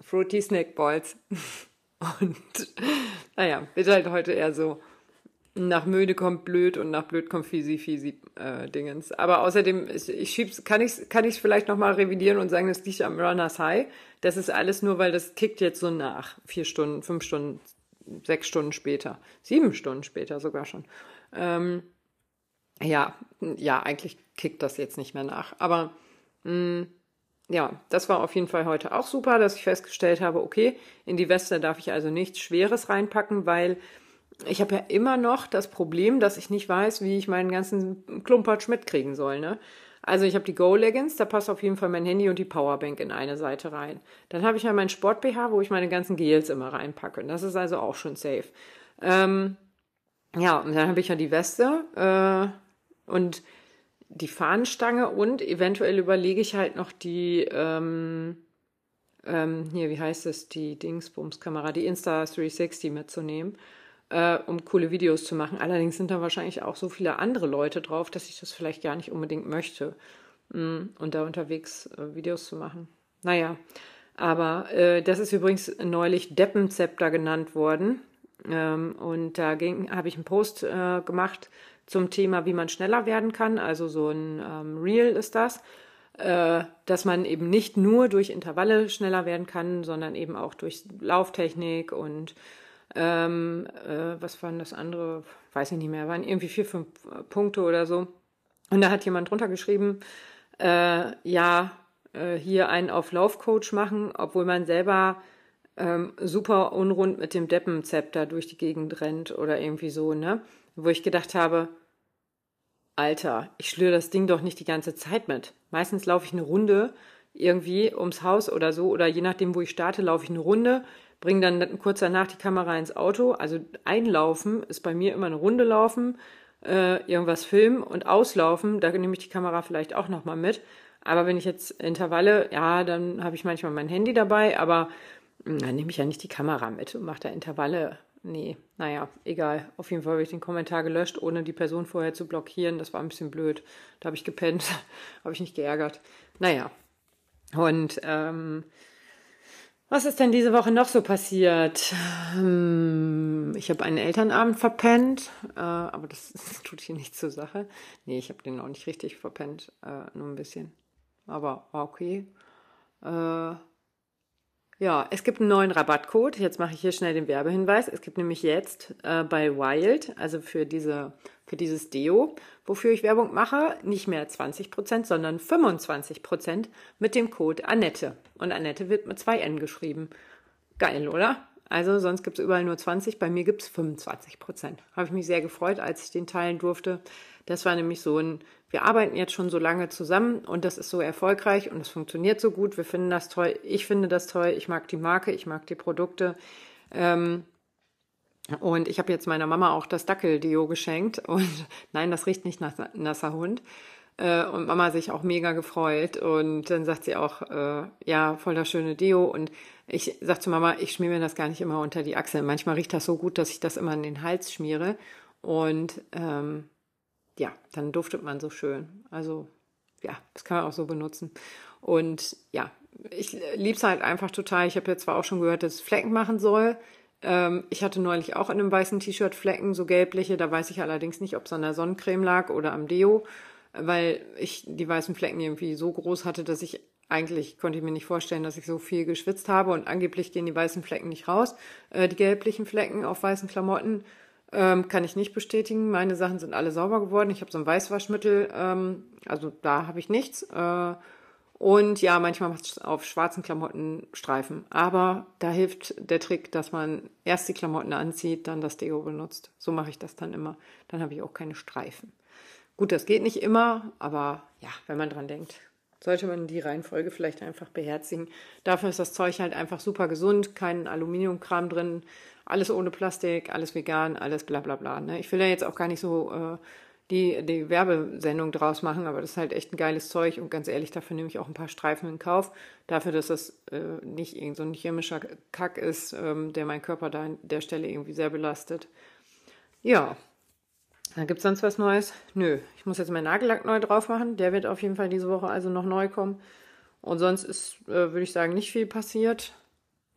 Fruity Snack Balls. (laughs) Und naja, wird halt heute eher so nach müde kommt blöd und nach blöd kommt fiesi fiesi äh, Dingens. Aber außerdem ich, ich schieb's, kann ich kann ich vielleicht noch mal revidieren und sagen, das liegt am Runners High. Das ist alles nur, weil das kickt jetzt so nach vier Stunden, fünf Stunden, sechs Stunden später, sieben Stunden später sogar schon. Ähm, ja, ja, eigentlich kickt das jetzt nicht mehr nach. Aber mh, ja, das war auf jeden Fall heute auch super, dass ich festgestellt habe, okay, in die Weste darf ich also nichts Schweres reinpacken, weil ich habe ja immer noch das Problem, dass ich nicht weiß, wie ich meinen ganzen Klumpatsch mitkriegen soll. Ne? Also ich habe die Go Leggings, da passt auf jeden Fall mein Handy und die Powerbank in eine Seite rein. Dann habe ich ja mein Sport BH, wo ich meine ganzen Gels immer reinpacke. Das ist also auch schon safe. Ähm, ja, und dann habe ich ja die Weste äh, und die Fahnenstange und eventuell überlege ich halt noch die, ähm, ähm, hier, wie heißt es, die Dingsbums-Kamera, die Insta360 mitzunehmen, äh, um coole Videos zu machen. Allerdings sind da wahrscheinlich auch so viele andere Leute drauf, dass ich das vielleicht gar nicht unbedingt möchte, mh, mm, und da unterwegs äh, Videos zu machen. Naja, aber äh, das ist übrigens neulich Deppenzepter genannt worden. Ähm, und da habe ich einen Post äh, gemacht zum Thema, wie man schneller werden kann. Also so ein ähm, Reel ist das, äh, dass man eben nicht nur durch Intervalle schneller werden kann, sondern eben auch durch Lauftechnik und ähm, äh, was waren das andere? Weiß ich nicht mehr, waren irgendwie vier, fünf Punkte oder so. Und da hat jemand drunter geschrieben, äh, ja, äh, hier einen auf Laufcoach machen, obwohl man selber ähm, super unrund mit dem Deppenzepter durch die Gegend rennt oder irgendwie so, ne? Wo ich gedacht habe, Alter, ich schlüre das Ding doch nicht die ganze Zeit mit. Meistens laufe ich eine Runde irgendwie ums Haus oder so, oder je nachdem, wo ich starte, laufe ich eine Runde, bringe dann kurz danach die Kamera ins Auto. Also einlaufen ist bei mir immer eine Runde laufen, äh, irgendwas filmen und auslaufen, da nehme ich die Kamera vielleicht auch nochmal mit. Aber wenn ich jetzt Intervalle, ja, dann habe ich manchmal mein Handy dabei, aber hm, dann nehme ich ja nicht die Kamera mit und mache da Intervalle Nee, naja, egal. Auf jeden Fall habe ich den Kommentar gelöscht, ohne die Person vorher zu blockieren. Das war ein bisschen blöd. Da habe ich gepennt, (laughs) habe ich nicht geärgert. Naja. Und ähm, was ist denn diese Woche noch so passiert? Hm, ich habe einen Elternabend verpennt, äh, aber das, (laughs) das, tut hier nichts zur Sache. Nee, ich habe den auch nicht richtig verpennt, äh, nur ein bisschen. Aber war okay. Äh, ja, es gibt einen neuen Rabattcode. Jetzt mache ich hier schnell den Werbehinweis. Es gibt nämlich jetzt äh, bei Wild, also für diese für dieses Deo, wofür ich Werbung mache, nicht mehr 20%, sondern 25% mit dem Code Annette. Und Annette wird mit zwei N geschrieben. Geil, oder? Also sonst gibt es überall nur 20, bei mir gibt es 25% Habe ich mich sehr gefreut, als ich den teilen durfte. Das war nämlich so ein wir arbeiten jetzt schon so lange zusammen und das ist so erfolgreich und es funktioniert so gut. Wir finden das toll. Ich finde das toll. Ich mag die Marke, ich mag die Produkte. Ähm, und ich habe jetzt meiner Mama auch das Dackel-Deo geschenkt. (laughs) Und nein, das riecht nicht nach nasser Hund. Äh, und Mama sich auch mega gefreut. Und dann sagt sie auch, äh, ja, voll das schöne Deo. Und ich sag zu Mama, ich schmier mir das gar nicht immer unter die Achseln. Manchmal riecht das so gut, dass ich das immer in den Hals schmiere. Und ähm, ja, dann duftet man so schön. Also ja, das kann man auch so benutzen. Und ja, ich liebe es halt einfach total. Ich habe jetzt zwar auch schon gehört, dass es Flecken machen soll. Ähm, ich hatte neulich auch in einem weißen T-Shirt Flecken, so gelbliche. Da weiß ich allerdings nicht, ob es an der Sonnencreme lag oder am Deo, weil ich die weißen Flecken irgendwie so groß hatte, dass ich eigentlich konnte ich mir nicht vorstellen, dass ich so viel geschwitzt habe und angeblich gehen die weißen Flecken nicht raus. Äh, die gelblichen Flecken auf weißen Klamotten ähm, kann ich nicht bestätigen. Meine Sachen sind alle sauber geworden. Ich habe so ein Weißwaschmittel, ähm, also da habe ich nichts. Äh, und ja, manchmal macht es auf schwarzen Klamotten Streifen. Aber da hilft der Trick, dass man erst die Klamotten anzieht, dann das Deo benutzt. So mache ich das dann immer. Dann habe ich auch keine Streifen. Gut, das geht nicht immer, aber ja, wenn man dran denkt, sollte man die Reihenfolge vielleicht einfach beherzigen. Dafür ist das Zeug halt einfach super gesund, kein Aluminiumkram drin, alles ohne Plastik, alles vegan, alles bla bla bla. Ne? Ich will ja jetzt auch gar nicht so äh, die, die Werbesendung draus machen, aber das ist halt echt ein geiles Zeug und ganz ehrlich, dafür nehme ich auch ein paar Streifen in Kauf. Dafür, dass das äh, nicht irgend so ein chemischer Kack ist, ähm, der meinen Körper da an der Stelle irgendwie sehr belastet. Ja, gibt es sonst was Neues? Nö, ich muss jetzt meinen Nagellack neu drauf machen. Der wird auf jeden Fall diese Woche also noch neu kommen. Und sonst ist, äh, würde ich sagen, nicht viel passiert.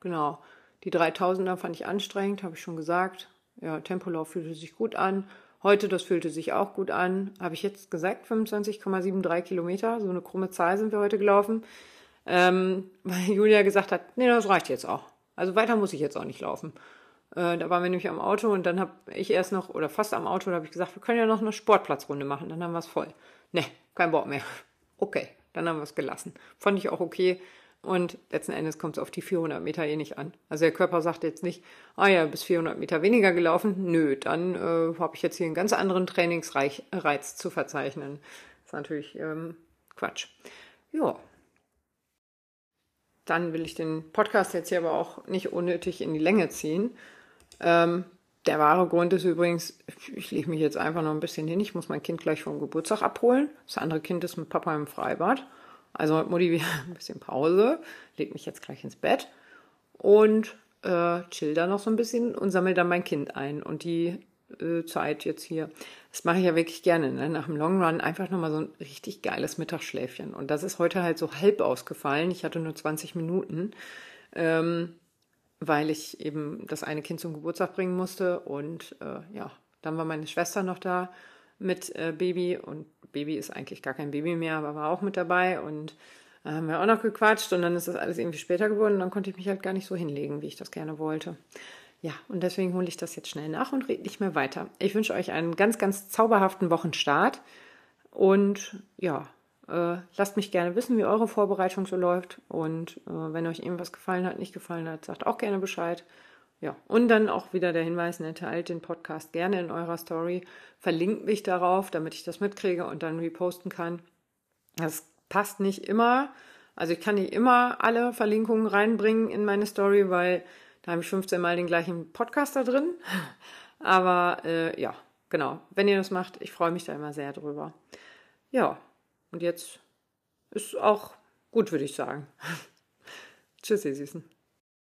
Genau. Die 3000er fand ich anstrengend, habe ich schon gesagt. Ja, Tempolauf fühlte sich gut an. Heute, das fühlte sich auch gut an. Habe ich jetzt gesagt, 25,73 Kilometer. So eine krumme Zahl sind wir heute gelaufen. Ähm, (laughs) weil Julia gesagt hat, nee, das reicht jetzt auch. Also weiter muss ich jetzt auch nicht laufen. Äh, da waren wir nämlich am Auto und dann habe ich erst noch, oder fast am Auto, da habe ich gesagt, wir können ja noch eine Sportplatzrunde machen. Dann haben wir es voll. Ne, kein Bock mehr. (laughs) Okay, dann haben wir es gelassen. Fand ich auch okay. Und letzten Endes kommt es auf die 400 Meter eh nicht an. Also der Körper sagt jetzt nicht, ah ja, bis 400 Meter weniger gelaufen. Nö, dann äh, habe ich jetzt hier einen ganz anderen Trainingsreiz zu verzeichnen. Das ist natürlich ähm, Quatsch. Ja. Dann will ich den Podcast jetzt hier aber auch nicht unnötig in die Länge ziehen. Ähm, der wahre Grund ist übrigens, ich lege mich jetzt einfach noch ein bisschen hin. Ich muss mein Kind gleich vom Geburtstag abholen. Das andere Kind ist mit Papa im Freibad. Also heute Mutti wieder (laughs) ein bisschen Pause, leg mich jetzt gleich ins Bett und äh, chill da noch so ein bisschen und sammle dann mein Kind ein. Und die äh, Zeit jetzt hier, das mache ich ja wirklich gerne, ne? nach dem Long Run einfach nochmal so ein richtig geiles Mittagsschläfchen. Und das ist heute halt so halb ausgefallen. Ich hatte nur 20 Minuten, ähm, weil ich eben das eine Kind zum Geburtstag bringen musste. Und äh, ja, dann war meine Schwester noch da mit äh, Baby und Baby ist eigentlich gar kein Baby mehr, aber war auch mit dabei und äh, haben wir auch noch gequatscht und dann ist das alles irgendwie später geworden und dann konnte ich mich halt gar nicht so hinlegen, wie ich das gerne wollte. Ja, und deswegen hole ich das jetzt schnell nach und rede nicht mehr weiter. Ich wünsche euch einen ganz, ganz zauberhaften Wochenstart und ja, äh, lasst mich gerne wissen, wie eure Vorbereitung so läuft und äh, wenn euch irgendwas gefallen hat, nicht gefallen hat, sagt auch gerne Bescheid. Ja, und dann auch wieder der Hinweis, ne, teilt den Podcast gerne in eurer Story, verlinkt mich darauf, damit ich das mitkriege und dann reposten kann. Das passt nicht immer. Also ich kann nicht immer alle Verlinkungen reinbringen in meine Story, weil da habe ich 15 Mal den gleichen Podcaster drin. Aber äh, ja, genau. Wenn ihr das macht, ich freue mich da immer sehr drüber. Ja, und jetzt ist auch gut, würde ich sagen. (laughs) Tschüss, ihr Süßen.